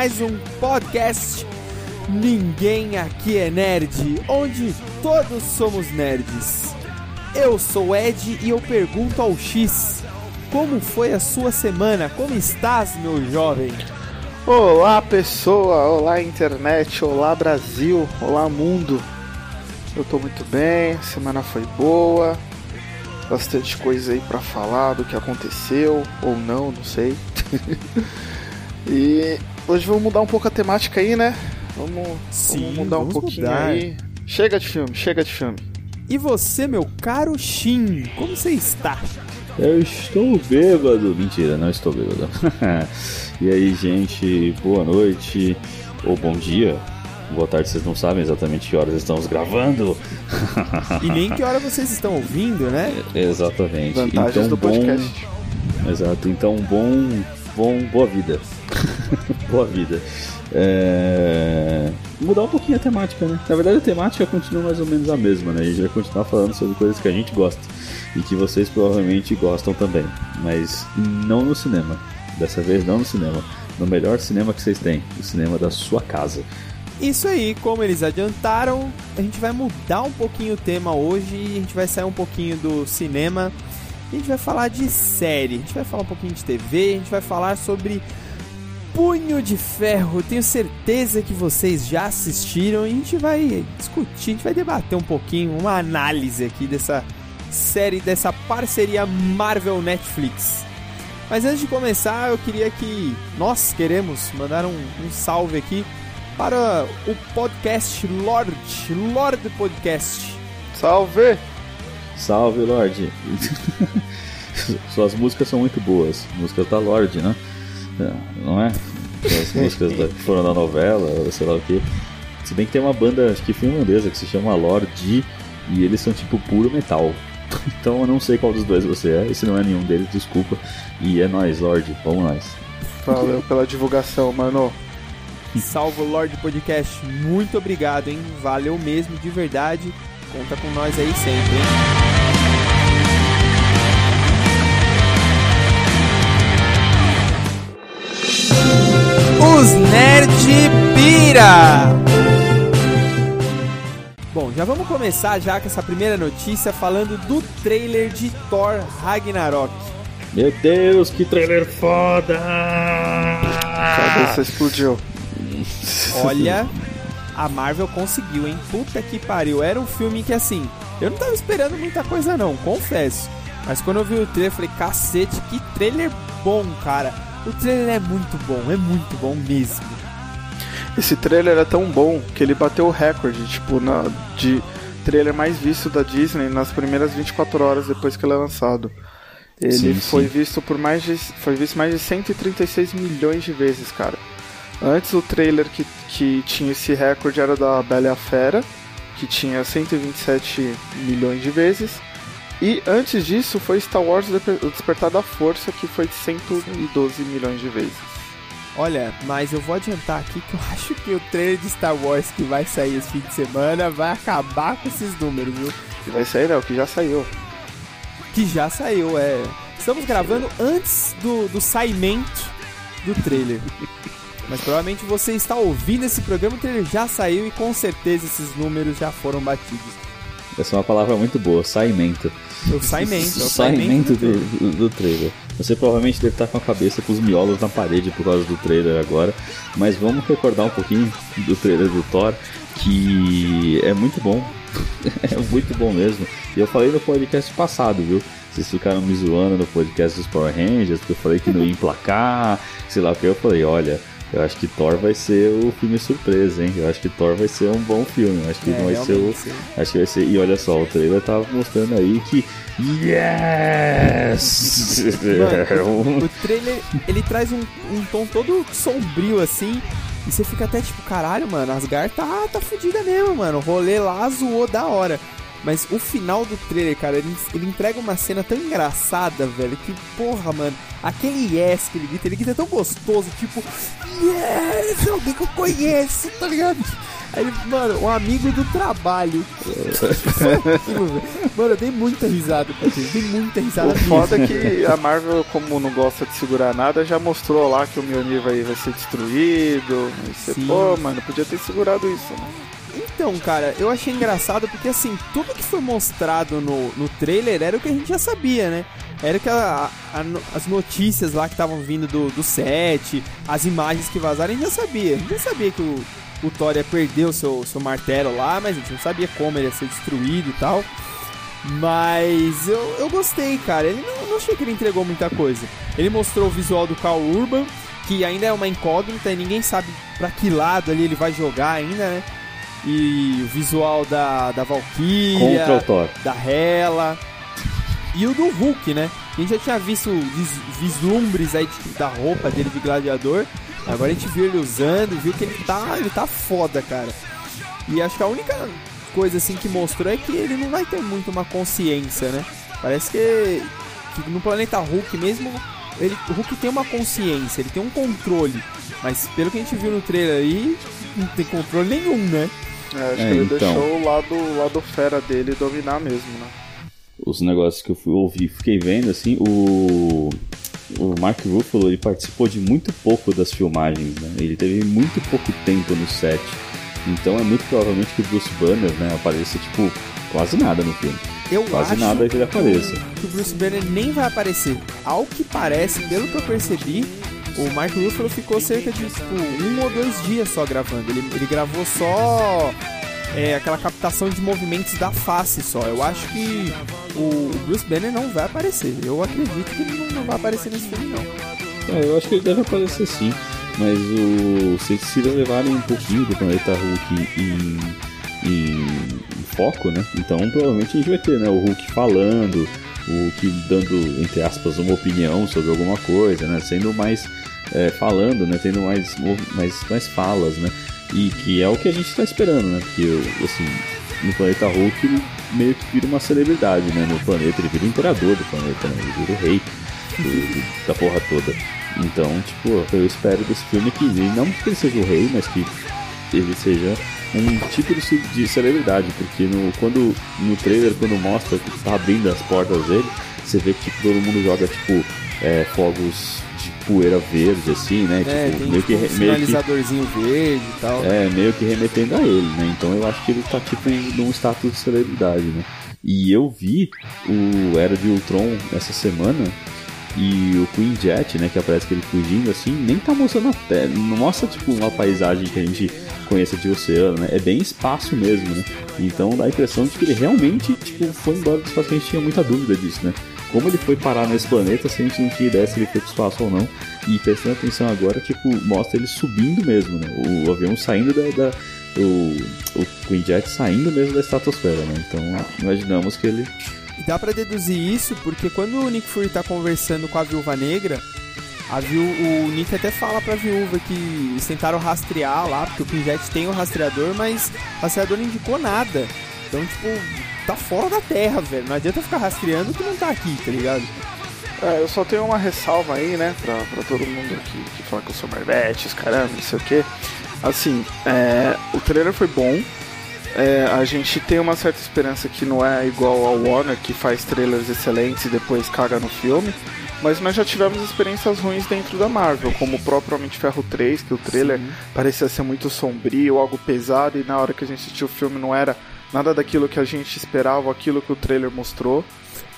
mais um podcast Ninguém Aqui é Nerd, onde todos somos nerds. Eu sou Ed e eu pergunto ao X: Como foi a sua semana? Como estás, meu jovem? Olá, pessoa! Olá, internet! Olá, Brasil! Olá, mundo! Eu tô muito bem, semana foi boa, bastante coisa aí para falar do que aconteceu ou não, não sei. e hoje vamos mudar um pouco a temática aí, né? Vamos, Sim, vamos mudar vamos um pouquinho mudar. aí. Chega de filme, chega de filme. E você, meu caro Shin, como você está? Eu estou bêbado. Mentira, não estou bêbado. e aí, gente, boa noite ou bom dia. Boa tarde, vocês não sabem exatamente que horas estamos gravando. E nem que hora vocês estão ouvindo, né? Exatamente. Vantagens então, do bom... podcast. Exato, então bom, bom, boa vida. boa vida. É... Mudar um pouquinho a temática, né? Na verdade a temática continua mais ou menos a mesma, né? A gente vai continuar falando sobre coisas que a gente gosta e que vocês provavelmente gostam também, mas não no cinema. Dessa vez não no cinema. No melhor cinema que vocês têm, o cinema da sua casa. Isso aí, como eles adiantaram, a gente vai mudar um pouquinho o tema hoje, a gente vai sair um pouquinho do cinema, a gente vai falar de série, a gente vai falar um pouquinho de TV, a gente vai falar sobre Punho de Ferro. Tenho certeza que vocês já assistiram e a gente vai discutir, a gente vai debater um pouquinho, uma análise aqui dessa série, dessa parceria Marvel-Netflix. Mas antes de começar, eu queria que nós queremos mandar um, um salve aqui para o podcast Lorde, Lorde Podcast. Salve! Salve, Lorde! Suas músicas são muito boas. Músicas da Lorde, né? É, Não é? As músicas da- que foram na novela, sei lá o que. Se bem que tem uma banda, acho que finlandesa, que se chama Lorde, e eles são tipo puro metal. Então eu não sei qual dos dois você é, e se não é nenhum deles, desculpa. E é nóis, Lorde, vamos nós. Valeu pela divulgação, mano. Salve o Lorde Podcast, muito obrigado, hein? Valeu mesmo, de verdade. Conta com nós aí sempre, hein? Os Nerd Pira! Bom, já vamos começar já com essa primeira notícia falando do trailer de Thor Ragnarok. Meu Deus, que trailer foda! A cabeça explodiu. Olha, a Marvel conseguiu, hein? Puta que pariu. Era um filme que, assim, eu não tava esperando muita coisa, não, confesso. Mas quando eu vi o trailer, eu falei, cacete, que trailer bom, cara. O trailer é muito bom, é muito bom mesmo. Esse trailer é tão bom que ele bateu o recorde, tipo, na, de trailer mais visto da Disney nas primeiras 24 horas depois que ele é lançado. Ele Sim, foi sim. visto por mais de foi visto mais de 136 milhões de vezes, cara. Antes o trailer que, que tinha esse recorde era da Bela e a Fera, que tinha 127 milhões de vezes. E antes disso foi Star Wars O Despertar da Força, que foi de 112 milhões de vezes. Olha, mas eu vou adiantar aqui que eu acho que o trailer de Star Wars que vai sair esse fim de semana vai acabar com esses números, viu? E vai sair, né? O que já saiu. Que já saiu, é. Estamos gravando antes do, do saimento do trailer. Mas provavelmente você está ouvindo esse programa, o trailer já saiu e com certeza esses números já foram batidos. Essa é uma palavra muito boa, saimento. O saimento, é o saimento do trailer. do, do, do trailer. Você provavelmente deve estar com a cabeça com os miolos na parede por causa do trailer agora. Mas vamos recordar um pouquinho do trailer do Thor, que é muito bom. é muito bom mesmo. E eu falei no podcast passado, viu? Vocês ficaram me zoando no podcast dos Power Rangers, porque eu falei que não ia emplacar, sei lá o que. Eu falei, olha, eu acho que Thor vai ser o filme surpresa, hein? Eu acho que Thor vai ser um bom filme. Eu acho que É, vai ser o. sim. Acho que vai ser. E olha só, o trailer tava mostrando aí que. Yes! Mano, o trailer, ele traz um, um tom todo sombrio assim. E você fica até tipo, caralho, mano, Asgard tá, tá fudida mesmo, mano. O rolê lá zoou da hora. Mas o final do trailer, cara, ele, ele entrega uma cena tão engraçada, velho, que porra, mano. Aquele yes que ele grita, ele grita tão gostoso, tipo, yes, é alguém que eu conheço, tá ligado? Aí ele, mano, um amigo do trabalho. mano, eu dei muita risada pra ele, dei muita risada O foda é que a Marvel, como não gosta de segurar nada, já mostrou lá que o Mjolnir vai, vai ser destruído. Você, pô, mano, podia ter segurado isso, né? Então, cara, eu achei engraçado porque, assim, tudo que foi mostrado no, no trailer era o que a gente já sabia, né? Era que a, a, as notícias lá que estavam vindo do, do set, as imagens que vazaram, a gente já sabia. A gente já sabia que o, o Thor ia perder o seu, seu martelo lá, mas a gente não sabia como ele ia ser destruído e tal. Mas eu, eu gostei, cara. Ele não, não achei que ele entregou muita coisa. Ele mostrou o visual do Carl Urban, que ainda é uma incógnita e ninguém sabe para que lado ali ele vai jogar ainda, né? E o visual da, da Valkyria, da Hela e o do Hulk, né? A gente já tinha visto vis vislumbres aí da roupa dele de gladiador. Agora a gente viu ele usando, viu que ele tá, ele tá foda, cara. E acho que a única coisa assim que mostrou é que ele não vai ter muito uma consciência, né? Parece que, que no planeta Hulk mesmo, ele, o Hulk tem uma consciência, ele tem um controle. Mas pelo que a gente viu no trailer aí, não tem controle nenhum, né? É, acho É, que ele então. deixou o lado, o lado fera dele dominar mesmo, né? Os negócios que eu fui ouvir, fiquei vendo, assim, o. O Mark Ruffalo ele participou de muito pouco das filmagens, né? Ele teve muito pouco tempo no set. Então é muito provavelmente que o Bruce Banner, né, apareça, tipo, quase nada no filme. Eu Quase acho nada que ele apareça. que o Bruce Banner nem vai aparecer. Ao que parece, pelo que eu percebi, o Mark Ruffalo ficou cerca de tipo, um ou dois dias só gravando. Ele, ele gravou só é, aquela captação de movimentos da face só. Eu acho que o, Bruce Banner não vai aparecer. Eu acredito que ele não, não vai aparecer nesse filme, não. É, eu acho que ele deve aparecer sim, mas o, se, se levarem um pouquinho do Planeta Hulk em, em, em foco, né? Então provavelmente a gente vai ter né, o Hulk falando, o Hulk dando, entre aspas, uma opinião sobre alguma coisa, né? Sendo mais. É, falando, né? Tendo mais, mais, mais falas, né? E que é o que a gente está esperando, né? Porque, assim, no Planeta Hulk ele meio que vira uma celebridade, né? No planeta, ele vira o imperador do planeta, né? Ele vira o rei do- da porra toda. Então, tipo, eu espero desse filme que não que ele seja o rei, mas que ele seja um tipo de, de celebridade, porque no, quando, no trailer, quando mostra que tá abrindo as portas dele, você vê que tipo, todo mundo joga, tipo, é, fogos de poeira verde, assim, né? É, tipo, meio tipo, que, um meio que sinalizadorzinho verde e tal. é, meio que remetendo a ele, né? Então eu acho que ele tá tipo num status de celebridade, né? E eu vi o Era de Ultron essa semana e o Queen Jet, né, que aparece que ele fugindo assim, nem tá mostrando a terra, não mostra tipo uma paisagem que a gente conheça de oceano, né? É bem espaço mesmo, né? Então dá a impressão de que ele realmente tipo foi embora do espaço, que a gente tinha muita dúvida disso, né? Como ele foi parar nesse planeta se a gente não tinha ideia se ele foi pro espaço ou não. E prestando atenção agora, tipo, mostra ele subindo mesmo, né? O avião saindo da. da- o, o Queen Jet saindo mesmo da estratosfera, né? Então imaginamos que ele. E dá pra deduzir isso porque quando o Nick Fury tá conversando com a Viúva Negra, a viú o Nick até fala pra viúva que eles tentaram rastrear lá, porque o Pinjet tem o rastreador, mas o rastreador não indicou nada. Então, tipo, tá fora da Terra, velho. Não adianta ficar rastreando que não tá aqui, tá ligado? É, eu só tenho uma ressalva aí, né, pra, pra todo mundo aqui que fala que eu sou Marvetes, caramba, não sei o que. Assim, é, o trailer foi bom. É, a gente tem uma certa esperança que não é igual ao Warner, que faz trailers excelentes e depois caga no filme. Mas nós já tivemos experiências ruins dentro da Marvel, como o próprio Homem de Ferro 3, que o trailer parecia ser muito sombrio, algo pesado, e na hora que a gente assistiu o filme não era nada daquilo que a gente esperava, aquilo que o trailer mostrou.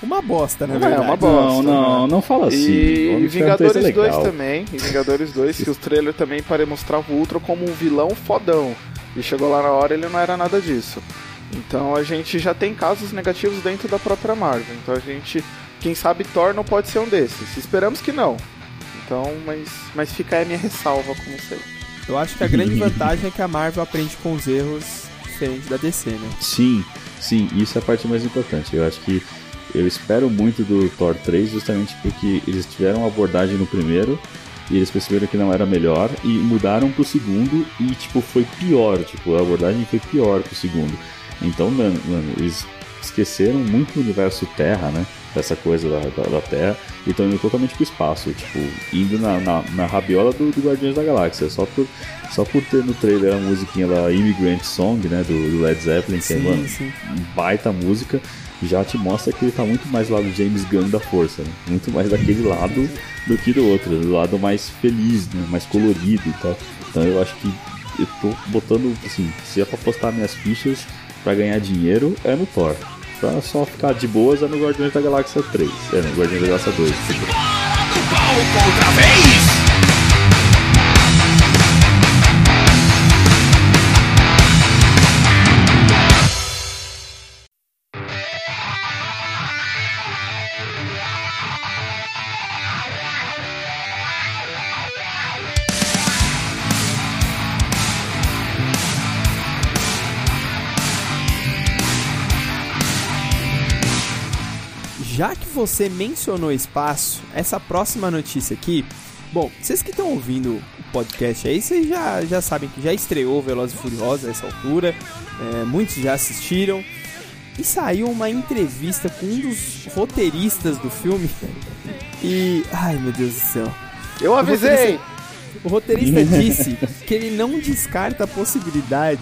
Uma bosta, na É, verdade. uma bosta. não, não, né? não fala assim. E, Homem e de Ferro 3 é Vingadores 2 legal. também. E Vingadores 2, que o trailer também para mostrava o Ultron como um vilão fodão. E chegou lá na hora ele não era nada disso. Então a gente já tem casos negativos dentro da própria Marvel. Então a gente, quem sabe Thor não pode ser um desses. Esperamos que não. Então, mas, mas fica aí a minha ressalva, como sempre. Eu acho que a grande vantagem é que a Marvel aprende com os erros diferente da DC, né? Sim, sim, isso é a parte mais importante. Eu acho que eu espero muito do Thor 3 justamente porque eles tiveram uma abordagem no primeiro e eles perceberam que não era melhor e mudaram pro segundo e tipo foi pior, tipo a abordagem foi pior pro segundo. Então, mano, mano, eles esqueceram muito o universo Terra, né? Dessa coisa da, da, da Terra, e estão indo totalmente pro espaço, tipo, indo na, na, na rabiola do, do, Guardiões da Galáxia, só por, só por ter no trailer a musiquinha da Immigrant Song, né? Do, do Led Zeppelin, que é, sim, mano, sim. baita música, já te mostra que ele tá muito mais lá do James Gunn da força, né? Muito mais daquele lado do que do outro, do lado mais feliz, né? mais colorido e tal. Então eu acho que eu tô botando, assim, se é pra postar minhas fichas para ganhar dinheiro, é no Thor. Pra só ficar de boas é no Guardiões da Galáxia 3. É no Guardiões da Galáxia 2. Outra vez! Você mencionou espaço, essa próxima notícia aqui. Bom, vocês que estão ouvindo o podcast aí, vocês já, já sabem que já estreou Velozes e Furiosos a essa altura. É, muitos já assistiram. E saiu uma entrevista com um dos roteiristas do filme. E. Ai meu Deus do céu. Eu avisei! O roteirista, o roteirista disse que ele não descarta a possibilidade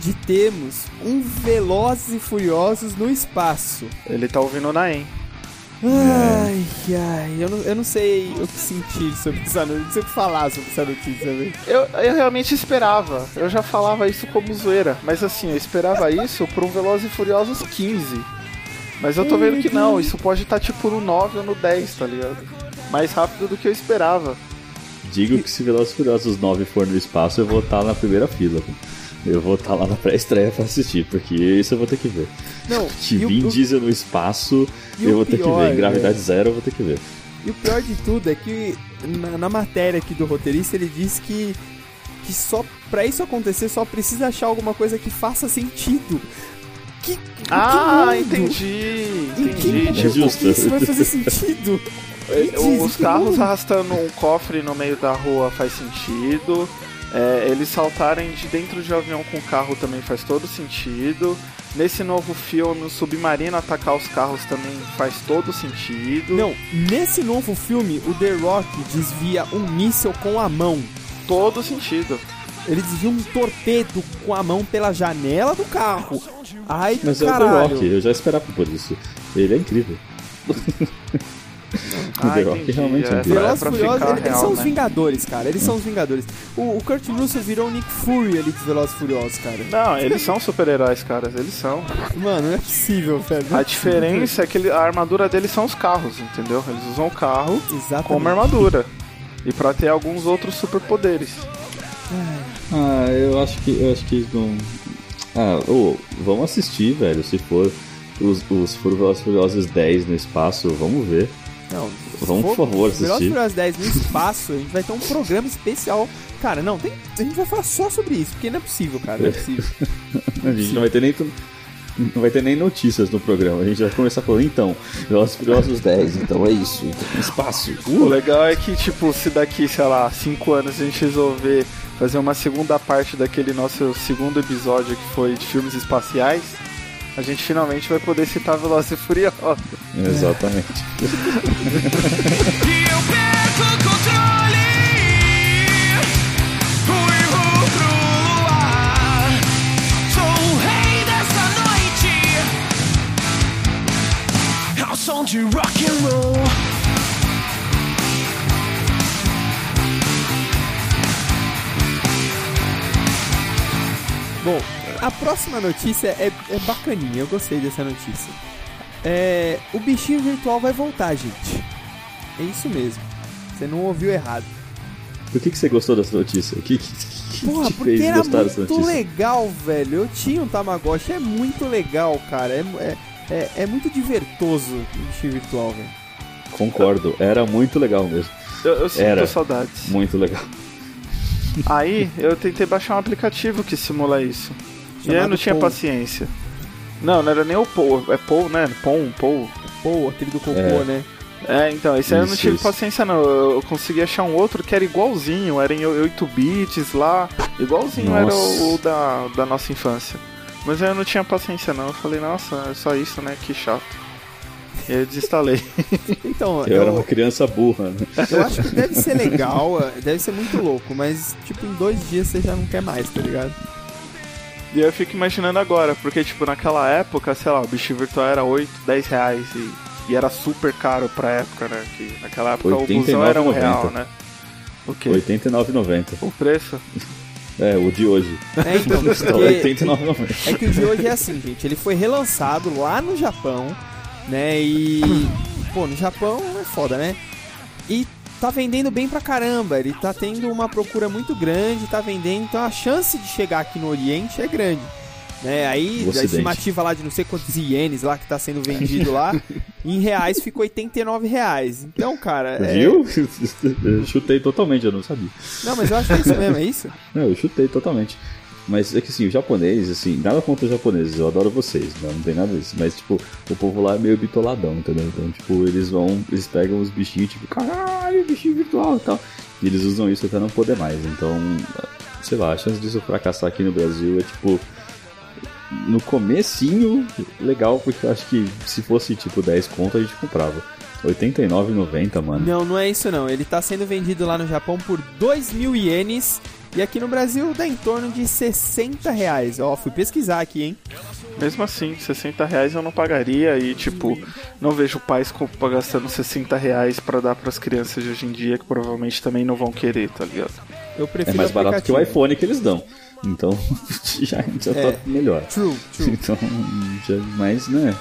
de termos um Velozes e Furiosos no espaço. Ele tá ouvindo o Naem. Ai, ai, eu não, eu não sei o que sentir sobre essa notícia, não sei o que falar sobre essa notícia, velho. Eu, eu realmente esperava, eu já falava isso como zoeira, mas assim, eu esperava isso um Velozes e Furiosos 15. Mas eu tô vendo que não, isso pode estar tá, tipo no 9 ou no 10, tá ligado? Mais rápido do que eu esperava. Digo que se Velozes e Furiosos 9 for no espaço, eu vou estar na primeira fila. Eu vou estar lá na pré-estreia pra assistir, porque isso eu vou ter que ver. Não, que Vin o, Diesel no espaço, eu vou ter pior, que ver. Em Gravidade é... Zero, eu vou ter que ver. E o pior de tudo é que na, na matéria aqui do roteirista ele diz que, que só para isso acontecer só precisa achar alguma coisa que faça sentido. Que, ah, que entendi. Entendi. Que, é justo. isso vai fazer sentido? Os carros arrastando um cofre no meio da rua faz sentido. É, eles saltarem de dentro de um avião com carro também faz todo sentido. Nesse novo filme, o submarino atacar os carros também faz todo sentido. Não, nesse novo filme, o The Rock desvia um míssil com a mão. Todo sentido. Ele desvia um torpedo com a mão pela janela do carro. Ai, Mas caralho. é o The Rock, eu já esperava por isso. Ele é incrível. o The Rock realmente é, é Velozes Furiosos, eles, são os né? Vingadores, cara. Eles são os Vingadores. O, o Kurt Russell virou o Nick Fury ali dos Velozes Furiosos, cara. Não, eles são super-heróis, cara. Eles são. Mano, não é possível, velho. a diferença é que ele, a armadura deles são os carros, entendeu? Eles usam o carro Exatamente. como armadura. E pra ter alguns outros superpoderes. Ah, eu acho que. Eu acho que não. Ah, oh, vamos assistir, velho, se for os, os Furiosos 10 no espaço, vamos ver. Não, vamos, por favor, assistir. Velozes Furiosos 10 no espaço, a gente vai ter um programa especial. Cara, não, tem, a gente vai falar só sobre isso, porque não é possível, cara, não é possível. a gente não vai ter nem não vai ter nem notícias no programa. A gente vai começar falando, então, Velozes Furiosos 10, então é isso, então, espaço. Uh. O legal é que, tipo, se daqui, sei lá, 5 anos a gente resolver fazer uma segunda parte daquele nosso segundo episódio que foi de filmes espaciais, a gente finalmente vai poder citar Velozes e Furiosos. Exatamente. eu perco o controle. Fui pro luar. Sou o rei dessa noite. Ao som de rock and roll. Bom, a próxima notícia é, é bacaninha, eu gostei dessa notícia. É, o bichinho virtual vai voltar, gente. É isso mesmo. Você não ouviu errado. Por que, que você gostou dessa notícia? O que, que, que Porra, te porque fez era gostar dessa notícia? muito legal, velho. Eu tinha um Tamagotchi, é muito legal, cara. É, é, é, é muito divertoso o bichinho virtual, velho. Concordo, era muito legal mesmo. Eu, eu sinto era saudades. Muito legal. Aí eu tentei baixar um aplicativo que simula isso. E eu não tinha Paul. paciência. Não, não era nem o Paul, é Paul, né? Pom, Paul. Paul, aquele do cocô, é. né? É, então, esse aí eu não tive isso. paciência não. Eu consegui achar um outro que era igualzinho, era em 8 bits lá. Igualzinho nossa. era o, o, da, da nossa infância. Mas eu não tinha paciência não. Eu falei, nossa, é só isso, né? Que chato. E aí eu desinstalei. Então, Eu, era uma criança burra, né? eu acho que deve ser legal, deve ser muito louco, mas tipo, em dois dias você já não quer mais, tá ligado? E eu fico imaginando agora, porque tipo, naquela época, sei lá, o bicho virtual era 8, 10 reais e, e era super caro pra época, né? Que naquela época o busão era um 89,90. real, né? O quê? R$ 89,90. O preço? É, o de hoje. É, então, porque 89,90. é que o de hoje é assim, gente, ele foi relançado lá no Japão, né? E pô, no Japão é foda, né? E tá vendendo bem pra caramba, ele tá tendo uma procura muito grande, tá vendendo, então a chance de chegar aqui no Oriente é grande. Né? Aí a estimativa lá de não sei quantos ienes lá que tá sendo vendido lá, em reais ficou 89 reais. Então, cara, é... Viu? Eu chutei totalmente, eu não sabia. Não, mas eu acho que é isso mesmo, é isso? Não, eu chutei totalmente. Mas é que assim, o japonês, assim, nada contra os japoneses, eu adoro vocês, né? não tem nada disso. Mas, tipo, o povo lá é meio bitoladão, entendeu? Então, tipo, eles vão, eles pegam os bichinhos, tipo, caralho, bichinho virtual e tal. E eles usam isso até não poder mais. Então, sei lá, a chance disso fracassar aqui no Brasil é, tipo, no comecinho, legal, porque eu acho que se fosse, tipo, 10 conto, a gente comprava. 89,90, mano. Não, não é isso não. Ele tá sendo vendido lá no Japão por 2 mil ienes. E aqui no Brasil dá em torno de 60 reais. Ó, fui pesquisar aqui, hein? Mesmo assim, 60 reais eu não pagaria e, tipo, não vejo pais gastando 60 reais pra dar pras crianças de hoje em dia que provavelmente também não vão querer, tá ligado? Eu É prefiro mais barato que o iPhone que eles dão. Então, já, já É. tá melhor. True, true. Então, já, mas, né?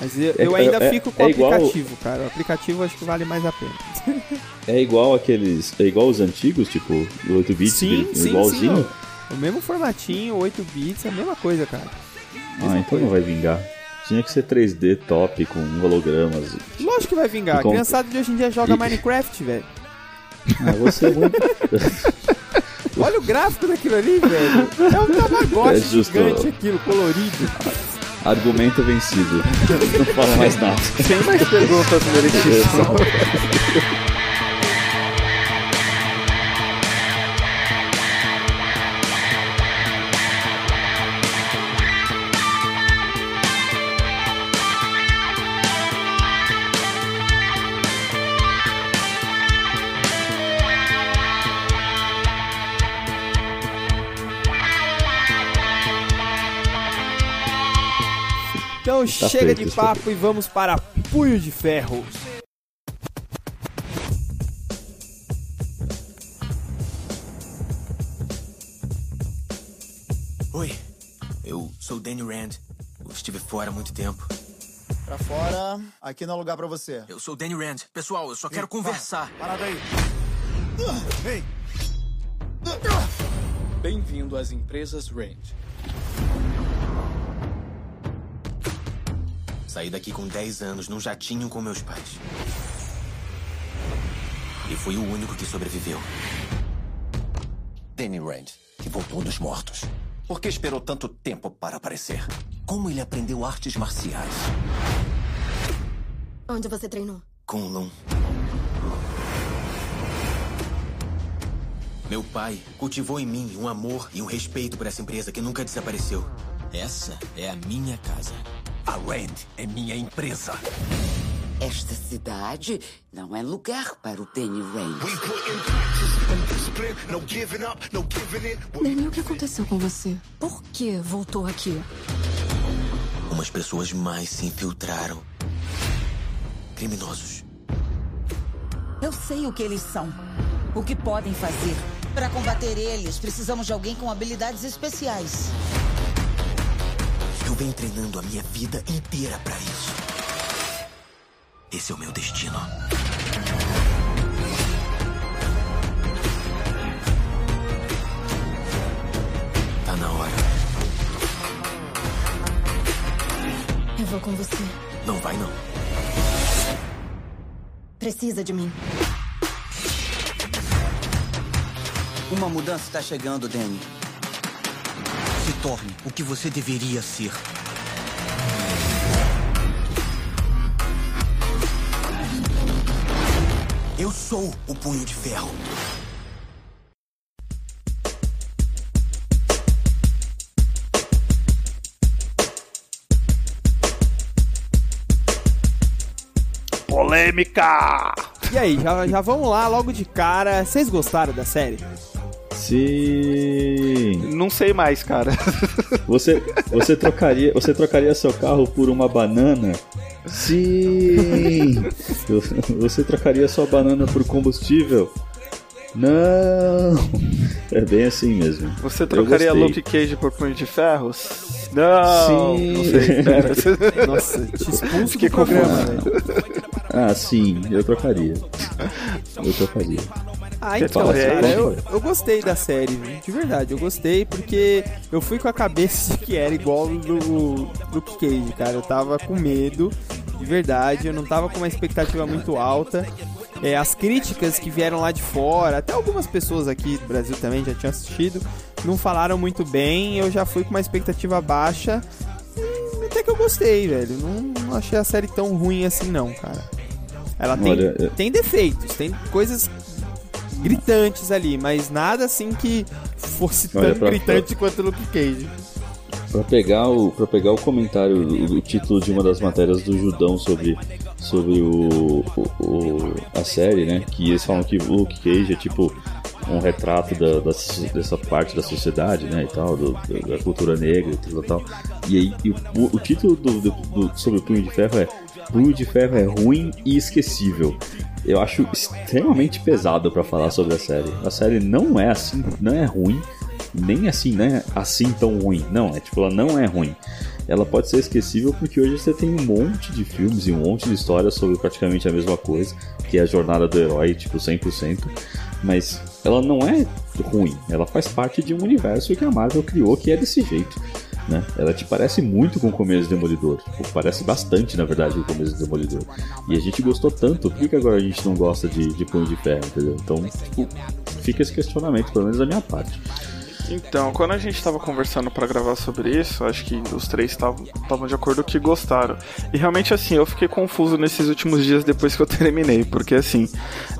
Mas eu, É- eu ainda é- fico com o é igual- aplicativo, cara. O aplicativo acho que vale mais a pena. É igual aqueles. É igual os antigos, tipo, o 8 bits, Sim, é sim, igualzinho. sim. O mesmo formatinho, 8 bits, é a mesma coisa, cara. ah, então não vai vingar. Tinha que ser 3D top com hologramas. Lógico que vai vingar. A criançada de hoje em dia joga E- Minecraft, velho. Ah, você é muito. Olha o gráfico daquilo ali, velho. É um tamagotchi É justo. gigante aquilo, colorido. Argumento vencido. Não fala mais nada. Sem mais perguntas, meritíssimo. Então Tá chega feito, de papo e vamos para Punho de Ferro. Oi, eu sou o Danny Rand. Eu estive fora há muito tempo. Pra fora, aqui não é lugar pra você. Eu sou o Danny Rand. Pessoal, eu só quero conversar. Parada aí. Ei, Bem-vindo às empresas Rand. Saí daqui com 10 anos num jatinho com meus pais. E fui o único que sobreviveu. Danny Rand, que voltou dos mortos. Por que esperou tanto tempo para aparecer? Como ele aprendeu artes marciais? Onde você treinou? Com o Lun. Meu pai cultivou em mim um amor e um respeito por essa empresa que nunca desapareceu. Essa é a minha casa. A Rand é minha empresa. Esta cidade não é lugar para o Danny Rand. Danny, o que aconteceu com você? Por que voltou aqui? Umas pessoas mais se infiltraram. Criminosos. Eu sei o que eles são, o que podem fazer. Para combater eles, precisamos de alguém com habilidades especiais. Eu venho treinando a minha vida inteira pra isso. Esse é o meu destino. Tá na hora. Eu vou com você. Não vai não. Precisa de mim. Uma mudança está chegando, Danny. Se torne o que você deveria ser. Eu sou o Punho de Ferro. Polêmica! E aí, já, já vamos lá logo de cara. Vocês gostaram da série? Sim. Não sei mais, cara. Você, você trocaria, você trocaria seu carro por uma banana? Sim. Você trocaria sua banana por combustível? Não. É bem assim mesmo. Você trocaria Luke Cage por punho de ferros? Não. Sim. Não sei, espera. Nossa, te expulso que programa. Ah, sim, eu trocaria. Eu trocaria. Ah, então, cara, eu, eu gostei da série, de verdade, eu gostei porque eu fui com a cabeça de que era igual do Luke Cage, cara. Eu tava com medo, de verdade, eu não tava com uma expectativa muito alta. É, as críticas que vieram lá de fora, até algumas pessoas aqui do Brasil também já tinham assistido, não falaram muito bem, eu já fui com uma expectativa baixa. Até que eu gostei, velho. Não, não achei a série tão ruim assim, não, cara. Ela tem, Olha, tem defeitos, tem coisas gritantes ali, mas nada assim que fosse tão Olha, pra- gritante quanto o Luke Cage. Pra pegar o, pra pegar o comentário, o, o título de uma das matérias do Judão sobre, sobre o, o- o- a série, né? Que eles falam que o Luke Cage é tipo um retrato da, da dessa parte da sociedade, né? E tal, do- do- da cultura negra e tal, tal. E aí e o, o título do, do- do- sobre o Punho de Ferro é Punho de Ferro é ruim e esquecível. Eu acho extremamente pesado pra falar sobre a série. A série não é assim, não é ruim nem assim, né? Assim tão ruim. Não, é tipo, ela não é ruim. Ela pode ser esquecível porque hoje você tem um monte de filmes e um monte de histórias sobre praticamente a mesma coisa, que é a jornada do herói, tipo, 100%. Mas ela não é ruim. Ela faz parte de um universo que a Marvel criou que é desse jeito. Né? Ela te parece muito com o começo do Demolidor. Parece bastante, na verdade, com o começo do Demolidor. E a gente gostou tanto, por que, que agora a gente não gosta de, de Punho de Ferro, entendeu? Então, tipo, fica esse questionamento, pelo menos da minha parte. Então, quando a gente tava conversando pra gravar sobre isso, acho que os três estavam de acordo que gostaram. E realmente, assim, eu fiquei confuso nesses últimos dias depois que eu terminei, porque assim,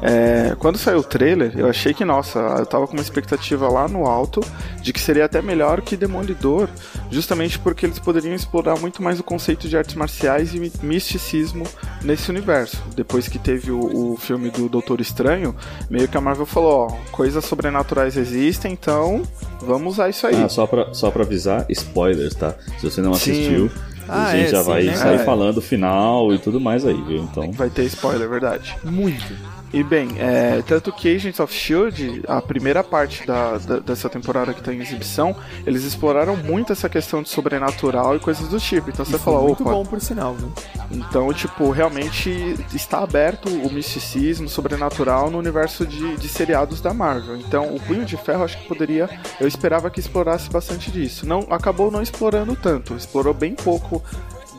é, quando saiu o trailer, eu achei que, nossa, eu tava com uma expectativa lá no alto de que seria até melhor que Demolidor, justamente porque eles poderiam explorar muito mais o conceito de artes marciais e mi- misticismo nesse universo. Depois que teve o, o filme do Doutor Estranho, meio que a Marvel falou: ó, coisas sobrenaturais existem, então vamos usar isso aí. Ah, só pra, só pra avisar, spoilers, tá? Se você não Sim. assistiu, Ah, a gente é, já sim, vai né? sair É. falando o final e tudo mais aí, viu? Então, Vai ter spoiler, é verdade. Muito. E bem, é, tanto que Agents of Shield, a primeira parte da, da- dessa temporada que está em exibição, eles exploraram muito essa questão de sobrenatural e coisas do tipo. Então você fala, muito opa, bom por sinal, viu? então, tipo, realmente está aberto o misticismo sobrenatural no universo de, de seriados da Marvel. Então, o Punho de Ferro acho que poderia. Eu esperava que explorasse bastante disso. Não, acabou não explorando tanto, explorou bem pouco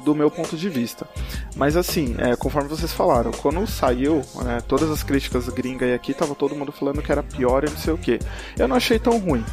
do meu ponto de vista. Mas assim, é, conforme vocês falaram, quando saiu, né, todas as críticas gringas e aqui, tava todo mundo falando que era pior e não sei o que. Eu não achei tão ruim.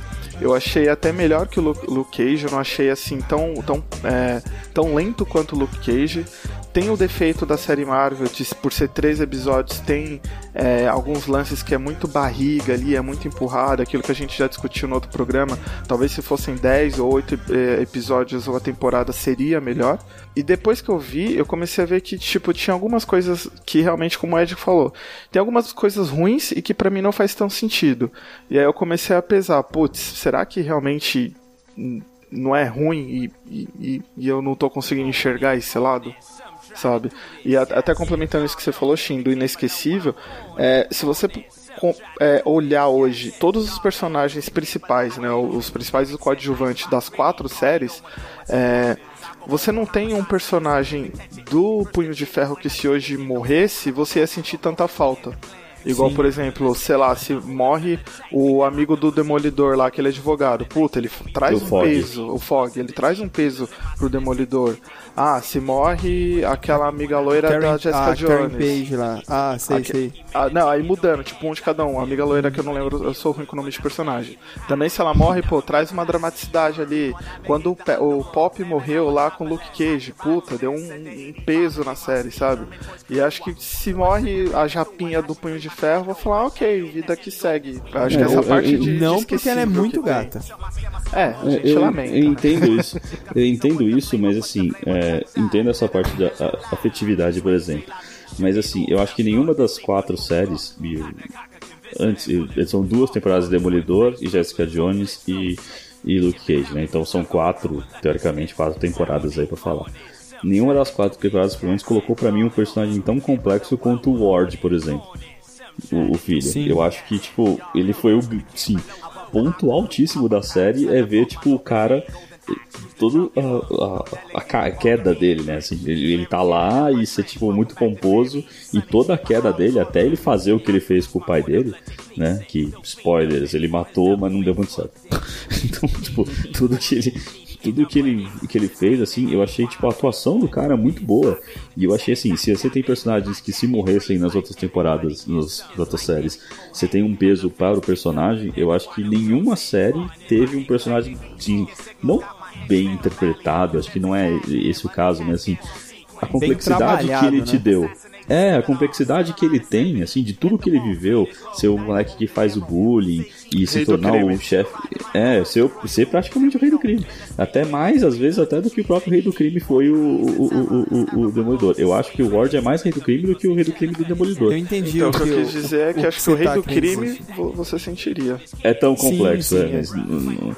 Eu achei até melhor que o Luke Cage, eu não achei assim tão, tão, é, tão lento quanto o Luke Cage. Tem o defeito da série Marvel, de, por ser três episódios, tem é, alguns lances que é muito barriga ali, é muito empurrado, aquilo que a gente já discutiu no outro programa. Talvez se fossem 10 ou 8 é, episódios ou a temporada seria melhor. E depois que eu vi, eu comecei a ver que, tipo, tinha algumas coisas que realmente, como o Ed falou, tem algumas coisas ruins e que pra mim não faz tão sentido. E aí eu comecei a pesar, putz, será que realmente não é ruim e- e- e eu não tô conseguindo enxergar esse lado? Sabe? E a- até complementando isso que você falou, Shin, do inesquecível, é, se você com- é, olhar hoje todos os personagens principais, né, os principais do coadjuvante das quatro séries, é, você não tem um personagem do Punho de Ferro que se hoje morresse, você ia sentir tanta falta. Igual, Sim. por exemplo, sei lá, se morre o amigo do Demolidor lá, aquele advogado. Puta, ele traz O um Fog. peso, o Fog, ele traz um peso pro Demolidor. Ah, se morre aquela amiga loira da Karen, Jessica ah, Karen Jones. Page lá. Ah, sei, Aque- sei. Ah, não, aí mudando, tipo um de cada um. A amiga loira que eu não lembro, eu sou ruim com o nome de personagem. Também se ela morre, pô, traz uma dramaticidade ali. Quando o, Pe- o Pop morreu lá com o Luke Cage, puta, deu um, um peso na série, sabe? E acho que se morre a japinha do Punho de Ferro, eu vou falar, ok, vida que segue. Acho que É, essa eu- parte eu- de. de Não, porque ela é muito que gata. É, a gente eu, lamenta. eu entendo isso. Eu entendo isso, mas assim, é, entendo essa parte da afetividade, por exemplo. Mas assim, eu acho que nenhuma das quatro séries. Antes, são duas temporadas de Demolidor e Jessica Jones e, e Luke Cage, né? Então são quatro, teoricamente, quatro temporadas aí pra falar. Nenhuma das quatro temporadas, pelo menos, colocou para mim um personagem tão complexo quanto o Ward, por exemplo. O, o filho. Sim. Eu acho que, tipo, ele foi o. Sim, ponto altíssimo da série é ver, tipo, o cara toda a, a, a, queda dele, né? Assim, ele, ele tá lá e ser tipo muito pomposo e toda a queda dele, até ele fazer o que ele fez com o pai dele, né? Que spoilers, ele matou, mas não deu muito certo. então, tipo, tudo que ele tudo que ele, que ele fez, assim, eu achei, tipo, a atuação do cara muito boa. E eu achei, assim, se você tem personagens que se morressem nas outras temporadas, nas outras séries, você tem um peso para o personagem, eu acho que nenhuma série teve um personagem, assim, não bem interpretado, acho que não é esse o caso, mas, assim, a complexidade que ele né? te deu. É, a complexidade que ele tem, assim, de tudo que ele viveu, ser o moleque que faz o bullying e rei se tornar o chefe. É, ser, ser praticamente o rei do crime. Até mais, às vezes, até do que o próprio rei do crime foi o, o, o, o, o Demolidor. Eu acho que o Ward é mais rei do crime do que o rei do crime do Demolidor. Eu entendi então, o que eu quis dizer é que acho que o rei tá do crime você sentiria. É tão complexo, sim, sim, é. Mas,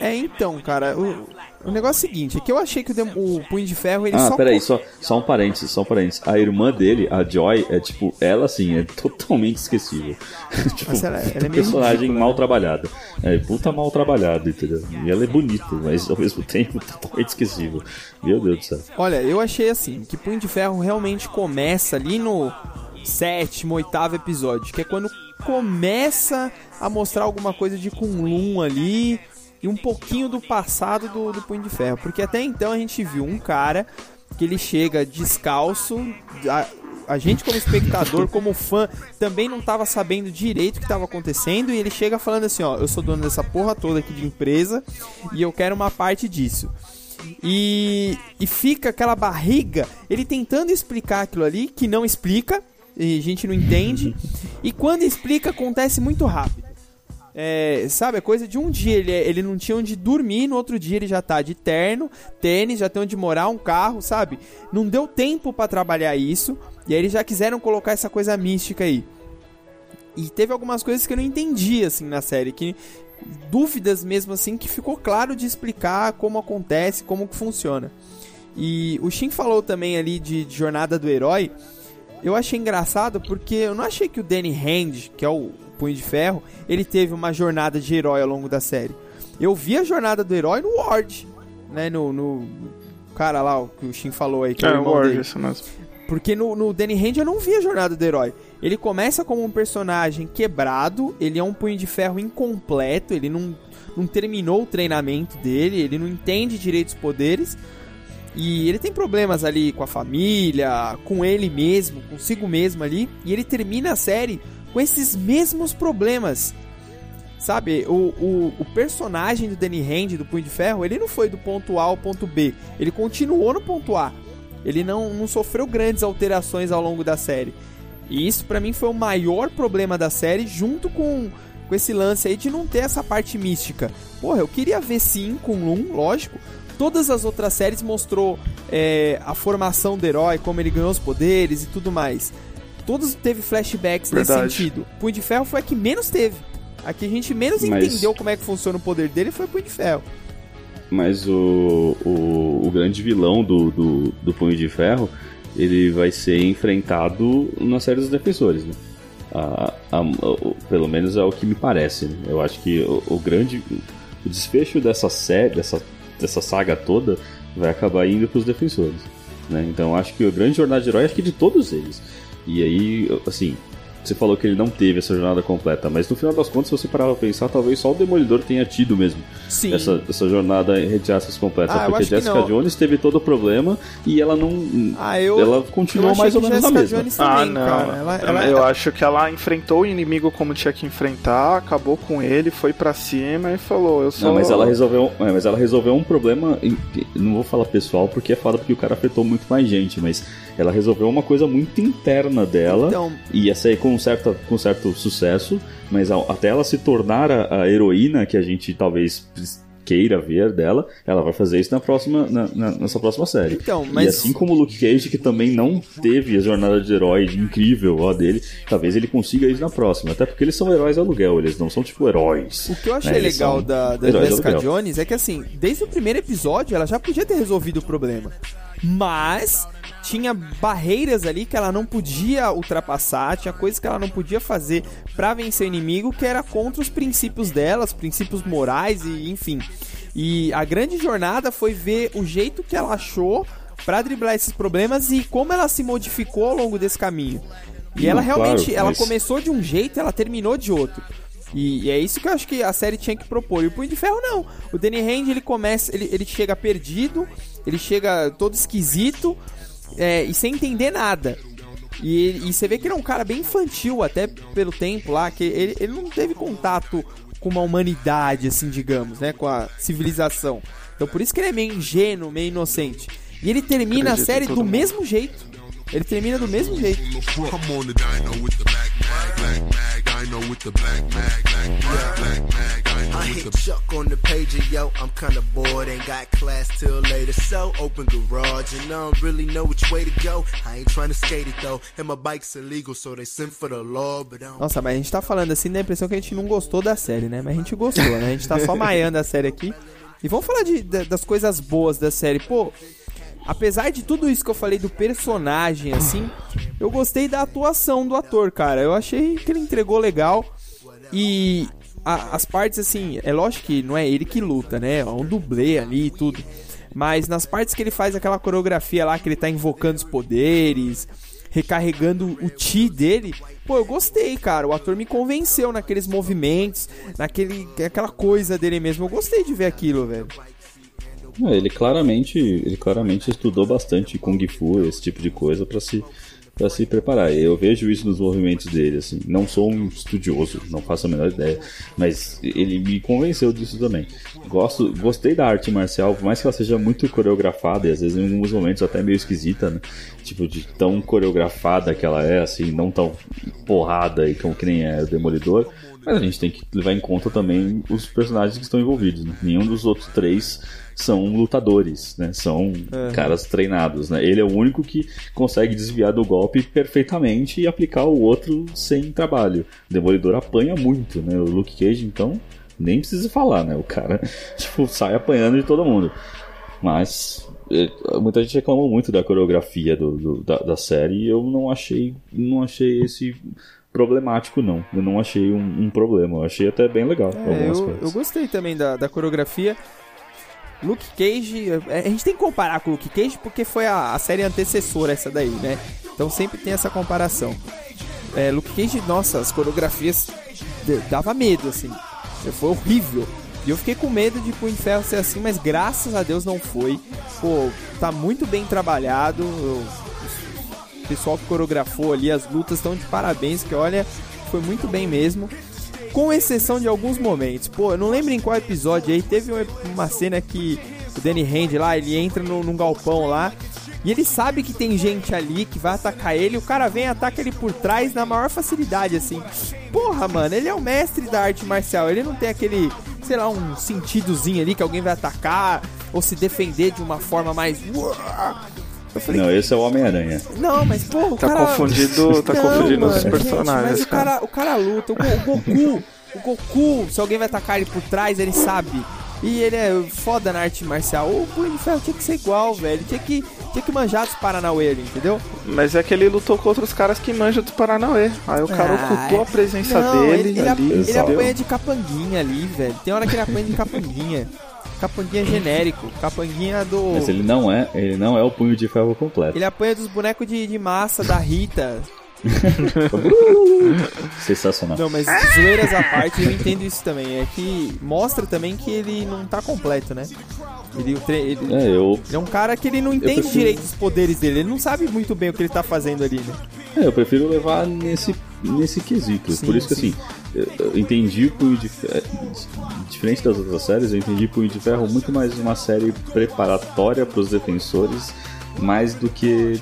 é. é, então, cara, o, o negócio é o seguinte, é que eu achei que o, o Punho de Ferro, ele ah, só... peraí, só, só um parênteses, só um parênteses. A irmã dele, a Joy, é tipo, ela assim, é totalmente esquecível. tipo, ela, ela é um personagem ridícula, mal né? trabalhado. É, puta mal trabalhado, entendeu? E ela é bonita, mas ao mesmo tempo totalmente esquecível. Meu Deus do céu. Olha, eu achei assim, que Punho de Ferro realmente começa ali no sétimo, oitavo episódio, que é quando começa a mostrar alguma coisa de Kunlun ali, e um pouquinho do passado do, do Punho de Ferro. Porque até então a gente viu um cara que ele chega descalço. A, a gente, como espectador, como fã, também não estava sabendo direito o que estava acontecendo. E ele chega falando assim: Ó, eu sou dono dessa porra toda aqui de empresa e eu quero uma parte disso. E, e fica aquela barriga, ele tentando explicar aquilo ali, que não explica, e a gente não entende. E quando explica, acontece muito rápido. É, sabe, é coisa de um dia. Ele, ele não tinha onde dormir, no outro dia ele já tá de terno, tênis, já tem onde morar, um carro, sabe? Não deu tempo para trabalhar isso. E aí eles já quiseram colocar essa coisa mística aí. E teve algumas coisas que eu não entendi, assim, na série. Que, dúvidas mesmo, assim, que ficou claro de explicar como acontece, como que funciona. E o Shin falou também ali de, de Jornada do Herói. Eu achei engraçado porque eu não achei que o Danny Hand, que é o Punho de Ferro, ele teve uma jornada de herói ao longo da série. Eu vi a jornada do herói no Ward, né? No, no cara lá, o que o Shin falou aí. Que é, é o Ward, dele. isso mesmo. Porque no, no Danny Hand eu não vi a jornada do herói. Ele começa como um personagem quebrado, ele é um punho de ferro incompleto, ele não, não terminou o treinamento dele, ele não entende direito os poderes. E ele tem problemas ali com a família, com ele mesmo, consigo mesmo ali. E ele termina a série com esses mesmos problemas. Sabe, o, o, o, personagem do Danny Hand, do Punho de Ferro, ele não foi do ponto A ao ponto B. Ele continuou no ponto A. Ele não, não sofreu grandes alterações ao longo da série. E isso para mim foi o maior problema da série, junto com, com esse lance aí de não ter essa parte mística. Porra, eu queria ver sim com Loom, lógico. Todas as outras séries mostrou é, a formação do herói, como ele ganhou os poderes e tudo mais todos teve flashbacks Verdade. nesse sentido. Punho de Ferro foi a que menos teve. A que a gente menos Mas... entendeu como é que funciona o poder dele foi o Punho de Ferro. Mas o, o, o grande vilão do, do, do, Punho de Ferro, ele vai ser enfrentado na série dos Defensores, né? A, a, a, pelo menos é o que me parece. Né? Eu acho que o, o, grande o desfecho dessa série, dessa, dessa saga toda, vai acabar indo para os Defensores. Né? Então acho que o grande jornada de herói, acho que de todos eles, e aí, assim, você falou que ele não teve essa jornada completa, mas no final das contas, se você parar pra pensar, talvez só o Demolidor tenha tido mesmo Sim. Essa, essa jornada entre aspas completa. Ah, porque Jessica Jones teve todo o problema e ela não. Ah, eu, ela continuou mais ou menos a mesma. Jones também, ah, não. Ela, ela, eu acho que ela enfrentou o inimigo como tinha que enfrentar, acabou com ele, foi para cima e falou: Eu sou. Não, mas ela resolveu, é, mas ela resolveu um problema. Não vou falar pessoal porque é foda porque o cara afetou muito mais gente, mas ela resolveu uma coisa muito interna dela então... e ia sair com, certa, com certo sucesso, mas até ela se tornar a, a heroína que a gente talvez queira ver dela, ela vai fazer isso na próxima, na, na, nessa próxima série. Então, mas... E assim como o Luke Cage, que também não teve a jornada de herói incrível ó, dele, talvez ele consiga isso na próxima. Até porque eles são heróis aluguel, eles não são tipo heróis. O que eu achei né? legal da, da Jessica Jones é que assim, desde o primeiro episódio ela já podia ter resolvido o problema. Mas tinha barreiras ali que ela não podia ultrapassar, tinha coisas que ela não podia fazer para vencer o inimigo que era contra os princípios dela, os princípios morais e enfim. E a grande jornada foi ver o jeito que ela achou para driblar esses problemas e como ela se modificou ao longo desse caminho. E ela realmente, claro, ela mas- começou de um jeito, e ela terminou de outro. E, e é isso que eu acho que a série tinha que propor. E o Punho de Ferro não. O Danny Hand ele começa, ele, ele chega perdido, ele chega todo esquisito é, e sem entender nada. E, e você vê que ele é um cara bem infantil, até pelo tempo lá, que ele, ele não teve contato com uma humanidade, assim, digamos, né? Com a civilização. Então por isso que ele é meio ingênuo, meio inocente. E ele termina a Acredito em série do mundo. mesmo jeito. Ele termina do mesmo jeito. I hit Chuck on the yo. I'm kinda bored, ain't got class till later. So open garage, and I don't really know which way to go. I ain't trying to skate it though, and my bike's illegal, so they send for the law, but I don't. Nossa, mas a gente tá falando assim, dá a impressão que a gente não gostou da série, né? Mas a gente gostou, né? A gente tá só maiando a série aqui. E vamos falar de, da- das coisas boas da série. Pô, apesar de tudo isso que eu falei do personagem, assim, eu gostei da atuação do ator, cara. Eu achei que ele entregou legal. E a- as partes, assim, é lógico que não é ele que luta, né? É um dublê ali e tudo. Mas nas partes que ele faz aquela coreografia lá, que ele tá invocando os poderes, recarregando o ti dele, pô, eu gostei, cara. O ator me convenceu naqueles movimentos, naquele, aquela coisa dele mesmo. Eu gostei de ver aquilo, velho. Não, ele claramente, ele claramente estudou bastante Kung Fu, esse tipo de coisa pra se para se preparar. Eu vejo isso nos movimentos dele, assim. Não sou um estudioso, não faço a menor ideia, mas ele me convenceu disso também. Gosto, gostei da arte marcial, por mais que ela seja muito coreografada e às vezes em alguns momentos até meio esquisita, né? Tipo de tão coreografada que ela é, assim, não tão porrada e como que nem é o Demolidor. Mas a gente tem que levar em conta também os personagens que estão envolvidos. Né? Nenhum dos outros três são lutadores, né? São Uhum. caras treinados, né? Ele é o único que consegue desviar do golpe perfeitamente e aplicar o outro sem trabalho. O Demolidor apanha muito, né? O Luke Cage, então, nem precisa falar, né? O cara, tipo, sai apanhando de todo mundo. Mas eh, muita gente reclamou muito da coreografia do, do- da, da série e eu não achei, não achei esse problemático, não. Eu não achei um, um problema. Eu achei até bem legal É, algumas eu, coisas. eu gostei também da, da coreografia. Luke Cage, é, a gente tem que comparar com Luke Cage porque foi a, a série antecessora essa daí, né? Então sempre tem essa comparação. É, Luke Cage, nossa, as coreografias dava medo, assim. Foi horrível. E eu fiquei com medo de Punho de Ferro ser assim, mas graças a Deus não foi. Pô, tá muito bem trabalhado. O pessoal que coreografou ali, as lutas estão de parabéns, que olha, foi muito bem mesmo. Com exceção de alguns momentos. Pô, eu não lembro em qual episódio aí, teve um- uma cena que o Danny Hand lá, ele entra no, num galpão lá. E ele sabe que tem gente ali que vai atacar ele, o cara vem e ataca ele por trás na maior facilidade, assim. Porra, mano, ele é o mestre da arte marcial, ele não tem aquele, sei lá, um sentidozinho ali que alguém vai atacar ou se defender de uma forma mais. Eu falei, Não, esse é o Homem-Aranha. não, mas pô, o Tá cara. confundido- tá confundindo os personagens, mas o cara, cara. o cara luta, o, Go- o Goku, o Goku, se alguém vai atacar ele por trás, ele sabe. E ele é foda na arte marcial. O Punho de Ferro tinha que ser igual, velho. Tinha que, tinha que manjar dos Paranauê ali, entendeu? Mas é que ele lutou contra os caras que manjam do Paranauê. Aí o cara Ah, ocultou a presença não, dele Ele, ele, ali. ele apanha de capanguinha ali, velho. Tem hora que ele apanha de capanguinha. Capanguinha genérico. Capanguinha do. Mas ele não é, ele não é o punho de ferro completo. Ele apanha dos bonecos de, de massa da Rita. Sensacional. Não, mas zoeiras à parte, eu entendo isso também. É que mostra também que ele não tá completo, né? Ele, ele- É, eu, ele é um cara que ele não entende prefiro- direito os poderes dele. Ele não sabe muito bem o que ele tá fazendo ali, né? é, eu prefiro levar nesse, nesse quesito. Sim, Por isso que sim. assim, eu, eu entendi o Punho de Ferro. Diferente das outras séries, eu entendi Punho de Ferro muito mais uma série preparatória para os defensores, mais do que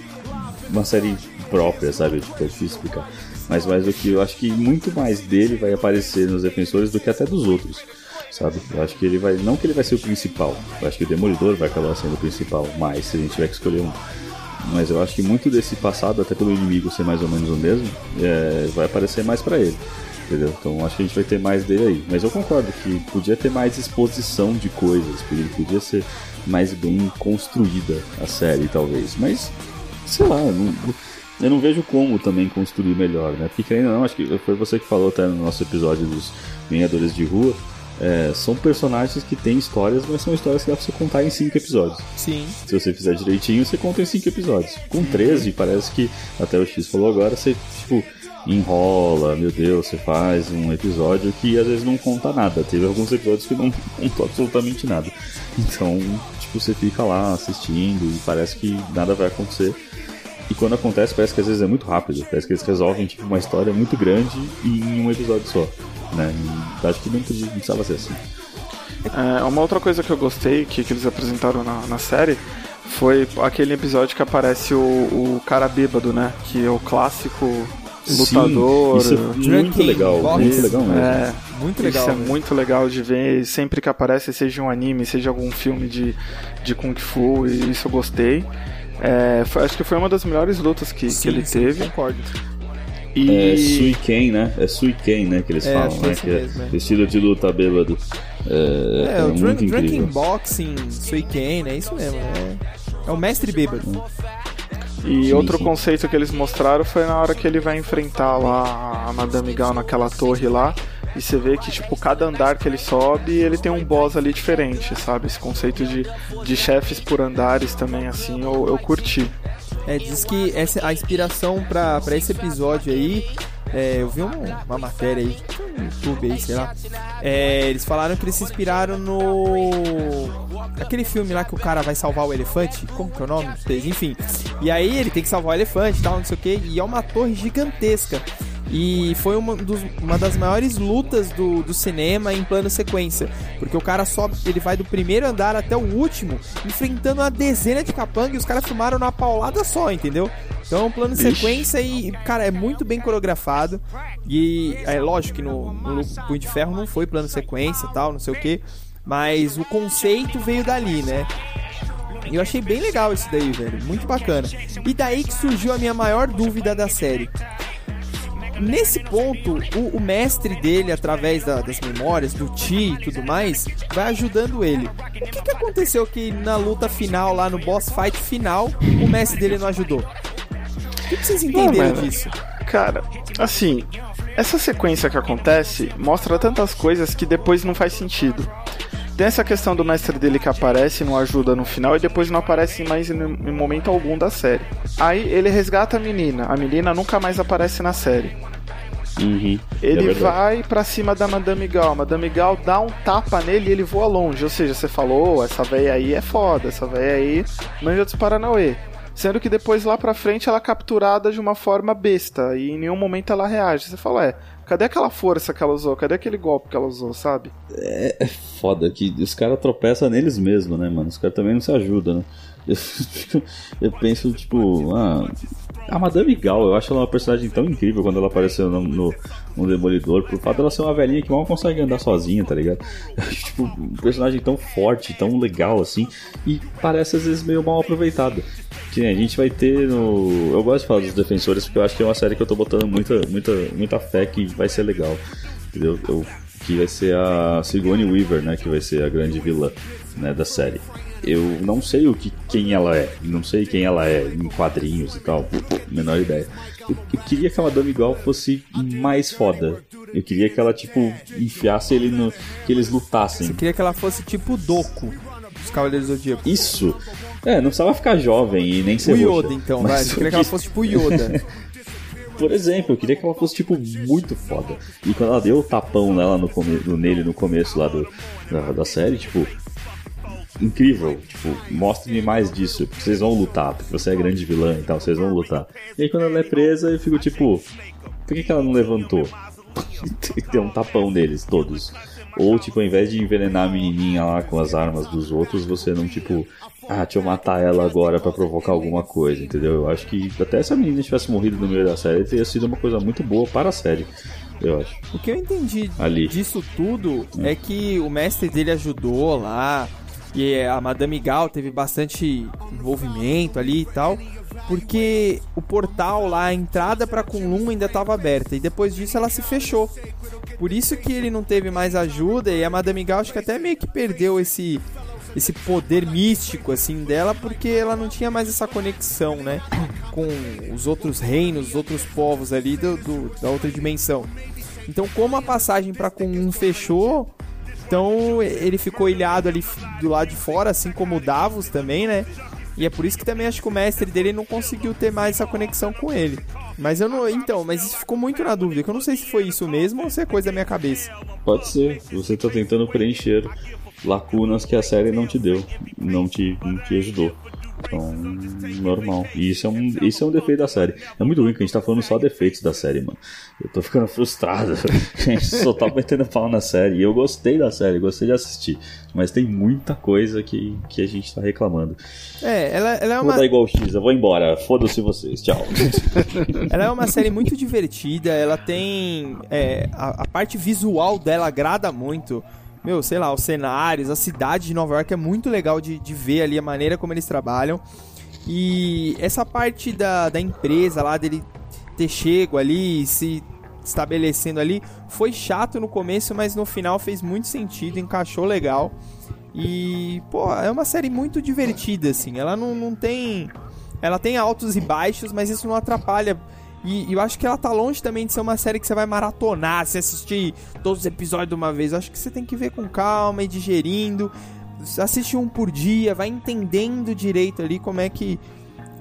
uma série própria, sabe? Tipo, é difícil explicar. Mas mais do que eu acho que muito mais dele vai aparecer nos defensores do que até dos outros. sabe? Eu acho que ele vai. Não que ele vai ser o principal, eu acho que o Demolidor vai acabar sendo o principal, mas se a gente tiver que escolher um. Mas eu acho que muito desse passado, até pelo inimigo ser mais ou menos o mesmo, é, vai aparecer mais para ele. Entendeu? Então acho que a gente vai ter mais dele aí. Mas eu concordo que podia ter mais exposição de coisas, podia ser mais bem construída a série, talvez. Mas, sei lá, não, eu não vejo como também construir melhor, né? Porque ainda não, acho que foi você que falou até no nosso episódio dos Vingadores de Rua. É, são personagens que têm histórias, mas são histórias que dá pra você contar em 5 episódios. Sim. Se você fizer direitinho, você conta em 5 episódios. Com 13, parece que, até o X falou agora, você, tipo, enrola, meu Deus, você faz um episódio que às vezes não conta nada. Teve alguns episódios que não contou absolutamente nada. Então, tipo, você fica lá assistindo e parece que nada vai acontecer. E quando acontece, parece que às vezes é muito rápido. Parece que eles resolvem tipo, uma história muito grande em um episódio só. Né? E acho que não, não precisava ser assim. É, uma outra coisa que eu gostei que, que eles apresentaram na, na série foi aquele episódio que aparece o, o cara bêbado, né? Que é o clássico lutador. Sim, isso é muito legal, box. muito legal mesmo. É, muito legal. Isso é mesmo. muito legal de ver. Sempre que aparece, seja um anime, seja algum filme de, de Kung Fu, e isso eu gostei. É, foi, acho que foi uma das melhores lutas que, sim, que ele sim, teve. Concordo. E... É Suiken, né? É Suiken, né? Que eles É, falam, é né? Que é mesmo, é. estilo de luta bêbado. É, É, é o muito drunk, incrível. Drinking Boxing, Suiken, é isso mesmo. É, é o mestre bêbado. E Sim, outro sim. conceito que eles mostraram foi na hora que ele vai enfrentar lá a Madame Gal naquela torre lá. E você vê que, tipo, cada andar que ele sobe, ele tem um boss ali diferente, sabe? Esse conceito de, de chefes por andares também, assim, eu, eu curti. É, diz que essa, a inspiração pra, pra esse episódio aí. é, eu vi um- uma matéria aí no YouTube aí, sei lá. É, eles falaram que eles se inspiraram no. Aquele filme lá que o cara vai salvar o elefante. Como que é o nome? Enfim. E aí ele tem que salvar o elefante e tal, não sei o que. E é uma torre gigantesca. E foi uma, dos- uma das maiores lutas do, do cinema em plano sequência. Porque o cara sobe, ele vai do primeiro andar até o último, enfrentando uma dezena de capanga e os caras filmaram numa paulada só, entendeu? Então é um plano sequência e, cara, é muito bem coreografado. E é lógico que no, no Punho de Ferro não foi plano sequência tal, não sei o que. Mas o conceito veio dali, né? E eu achei bem legal isso daí, velho. Muito bacana. E daí que surgiu a minha maior dúvida da série. Nesse ponto, o, o mestre dele, através da- das memórias, do Ti e tudo mais, vai ajudando ele. O que, que aconteceu que na luta final, lá no boss fight final, o mestre dele não ajudou? O que, que vocês entenderam mano. disso? Cara, assim, essa sequência que acontece mostra tantas coisas que depois não faz sentido. Tem essa questão do mestre dele que aparece e não ajuda no final e depois não aparece mais em, momento algum da série. Aí ele resgata a menina, a menina nunca mais aparece na série. Uhum, é Ele verdade. vai pra cima da Madame Gal. Madame Gal dá um tapa nele e ele voa longe. Ou seja, você falou, "Oh, essa véia aí é foda, essa véia aí manja dos Paranauê. Sendo que depois lá pra frente ela é capturada de uma forma besta e em nenhum momento ela reage. Você fala, é, cadê aquela força que ela usou? Cadê aquele golpe que ela usou, sabe? É, é foda que os caras tropeçam neles mesmos, né, mano? Os caras também não se ajudam, né? Eu, eu penso, tipo, ah, a Madame Gal, eu acho ela uma personagem tão incrível quando ela apareceu no, no, no Demolidor, por fato dela ser uma velhinha que mal consegue andar sozinha, tá ligado? Tipo, um personagem tão forte, tão legal assim, e parece às vezes meio mal aproveitado. Que a gente vai ter no. Eu gosto de falar dos defensores porque eu acho que é uma série que eu tô botando muita, muita, muita fé que vai ser legal. Entendeu? Eu, que vai ser a Sigourney Weaver, né? Que vai ser a grande vilã né, da série. Eu não sei o que, quem ela é, não sei quem ela é em quadrinhos e tal, pô, pô, menor ideia. Eu, eu queria que a Madame Gal fosse mais foda. Eu queria que ela, tipo, enfiasse ele no. que eles lutassem. Você queria que ela fosse tipo Doku dos Cavaleiros do Zodíaco. Isso! É, não precisava ficar jovem e nem ser O Yoda, roxa. então, Mas vai. Você eu queria que ela fosse tipo Yoda. Por exemplo, eu queria que ela fosse, tipo, muito foda. E quando ela deu o tapão nela no come... nele no começo lá do, da, da série, tipo. Incrível, tipo, mostre-me mais disso. porque Vocês vão lutar, porque você é grande vilã e tal, vocês vão lutar. E aí quando ela é presa, eu fico tipo, por que, que ela não levantou? Tem um tapão neles, todos. Ou, tipo, ao invés de envenenar a menininha lá com as armas dos outros, você não, tipo, ah, deixa eu matar ela agora pra provocar alguma coisa, entendeu? Eu acho que até se a menina tivesse morrido no meio da série, teria sido uma coisa muito boa para a série. eu acho. O que eu entendi Ali. disso tudo é que o mestre dele ajudou lá, e a Madame Gal teve bastante envolvimento ali e tal, porque o portal lá, a entrada pra Kunlun ainda estava aberta, e depois disso ela se fechou. Por isso que ele não teve mais ajuda, e a Madame Gal acho que até meio que perdeu esse esse poder místico assim dela porque ela não tinha mais essa conexão, né, com os outros reinos, os outros povos ali do, do da outra dimensão. Então, como a passagem para Kunlun fechou, então ele ficou ilhado ali do lado de fora, assim como o Davos também, né? E é por isso que também acho que o mestre dele não conseguiu ter mais essa conexão com ele. Mas eu não. Então, mas isso ficou muito na dúvida, que eu não sei se foi isso mesmo ou se é coisa da minha cabeça. Pode ser. Você tá tentando preencher lacunas que a série não te deu, não te, não te ajudou. Então, normal. E isso é, um, isso é um defeito da série. É muito ruim que a gente tá falando só defeitos da série, mano. Eu tô ficando frustrado. A gente só tá metendo pau na série. E eu gostei da série, gostei de assistir. Mas tem muita coisa que, que a gente tá reclamando. É, ela, ela é uma. Vou dar igual X, eu vou embora. Foda-se vocês. Tchau. ela é uma série muito divertida. Ela tem. É, a, a parte visual dela agrada muito meu, sei lá, os cenários, a cidade de Nova York é muito legal de, de ver ali a maneira como eles trabalham. E essa parte da, da empresa lá, dele ter chego ali se estabelecendo ali, foi chato no começo, mas no final fez muito sentido, encaixou legal. E, pô, é uma série muito divertida, assim. Ela não, não tem. Ela tem altos e baixos, mas isso não atrapalha e, eu acho que ela tá longe também de ser uma série que você vai maratonar, se assistir todos os episódios de uma vez. Eu acho que você tem que ver com calma e digerindo. Assiste um por dia, vai entendendo direito ali como é que,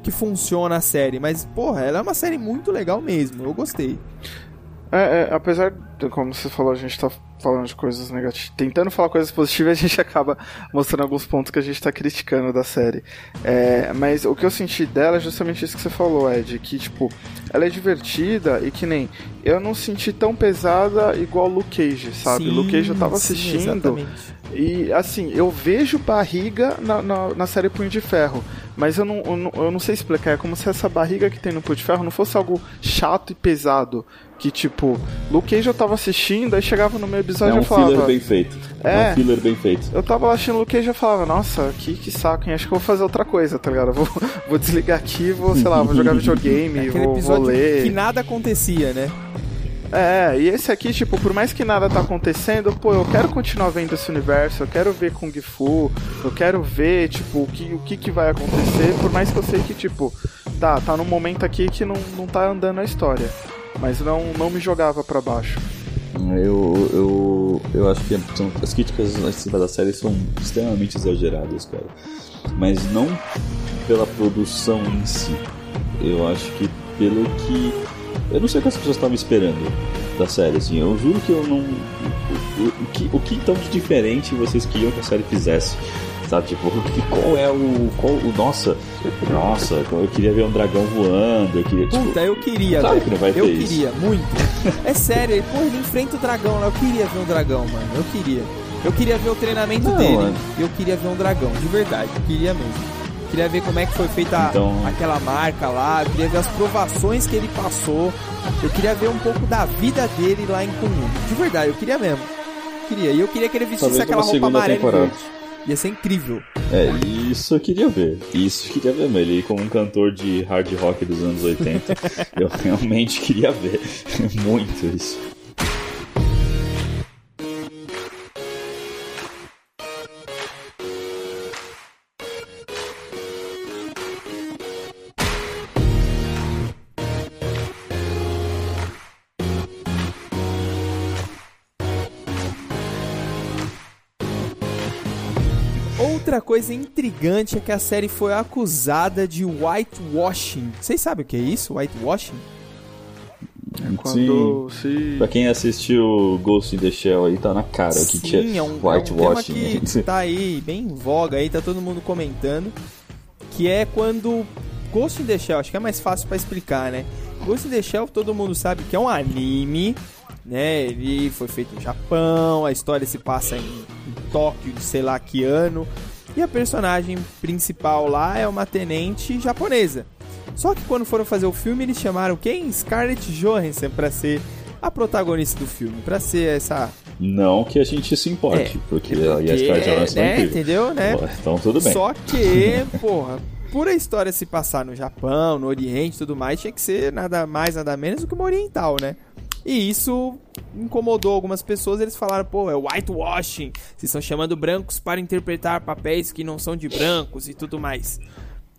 que funciona a série. Mas, porra, ela é uma série muito legal mesmo. Eu gostei. É, é, apesar de, como você falou, a gente tá falando de coisas negativas, tentando falar coisas positivas, a gente acaba mostrando alguns pontos que a gente tá criticando da série. É, mas o que eu senti dela é justamente isso que você falou, Ed, que tipo, ela é divertida e que nem eu não senti tão pesada igual Luke Cage, sabe? Sim, Luke Cage eu tava assistindo sim, e assim, eu vejo barriga na, na, na série Punho de Ferro, mas eu não, eu não, eu não sei explicar, é como se essa barriga que tem no Punho de Ferro não fosse algo chato e pesado. Que tipo, Luke Cage eu tava assistindo, aí chegava no meu episódio é um eu falava. filler bem feito. É, é um filler bem feito. Eu tava assistindo Luke Cage e eu falava, nossa, que, que saco, hein? Acho que eu vou fazer outra coisa, tá ligado? vou, vou desligar aqui, vou, sei lá, vou jogar videogame, vou, episódio vou ler. Que nada acontecia, né? É, e esse aqui, tipo, por mais que nada tá acontecendo, pô, eu quero continuar vendo esse universo, eu quero ver Kung Fu, eu quero ver, tipo, o que, o que, que vai acontecer, por mais que eu sei que, tipo, tá, tá num momento aqui que não, não tá andando a história. Mas não, não me jogava para baixo. Eu, eu, eu acho que são, as críticas em cima da série são extremamente exageradas, cara. Mas não pela produção em si. Eu acho que pelo que. Eu não sei o que as pessoas estavam esperando da série, assim. Eu juro que eu não. O, o, o que, o que tão diferente vocês queriam que a série fizesse? Sabe, tipo, qual é o. Qual, o nossa, nossa, eu queria ver um dragão voando. Eu queria, tipo, Puta, eu queria, claro que não vai ter Eu isso. queria, muito. é sério, pô, ele enfrenta o dragão lá. Eu queria ver um dragão, mano. Eu queria. Eu queria ver o treinamento Não, dele. mano. Eu queria ver um dragão, de verdade. Eu queria mesmo. Queria ver como é que foi feita Então- aquela marca lá. Eu queria ver as provações que ele passou. Eu queria ver um pouco da vida dele lá em Kunlun. De verdade, eu queria mesmo. Queria. E eu queria que ele vestisse Talvez aquela roupa amarela temporada. Ia ser incrível. É, isso eu queria ver. Isso eu queria ver, mas ele como um cantor de hard rock dos anos 80, eu realmente queria ver. Muito isso. Outra coisa intrigante é que a série foi acusada de whitewashing. Vocês sabem o que é isso? Whitewashing? Quando Sim. se. Pra quem assistiu Ghost in the Shell aí, tá na cara que tinha Sim, é um, é um whitewashing. que tá aí bem em voga aí, tá todo mundo comentando. Que é quando Ghost in the Shell, acho que é mais fácil pra explicar, né? Ghost in the Shell todo mundo sabe que é um anime, né? Ele foi feito no Japão, a história se passa em, em Tóquio de sei lá que ano. E a personagem principal lá é uma tenente japonesa. Só que quando foram fazer o filme, eles chamaram quem? Scarlett Johansson pra ser a protagonista do filme, pra ser essa. Não que a gente se importe, É, porque, porque, a Jessica Jones é né, incrível. entendeu, né? Então tudo bem. Só que, porra, por a história se passar no Japão, no Oriente e tudo mais, tinha que ser nada mais, nada menos do que uma oriental, né? E isso incomodou algumas pessoas, eles falaram, pô, é whitewashing, vocês estão chamando brancos para interpretar papéis que não são de brancos e tudo mais.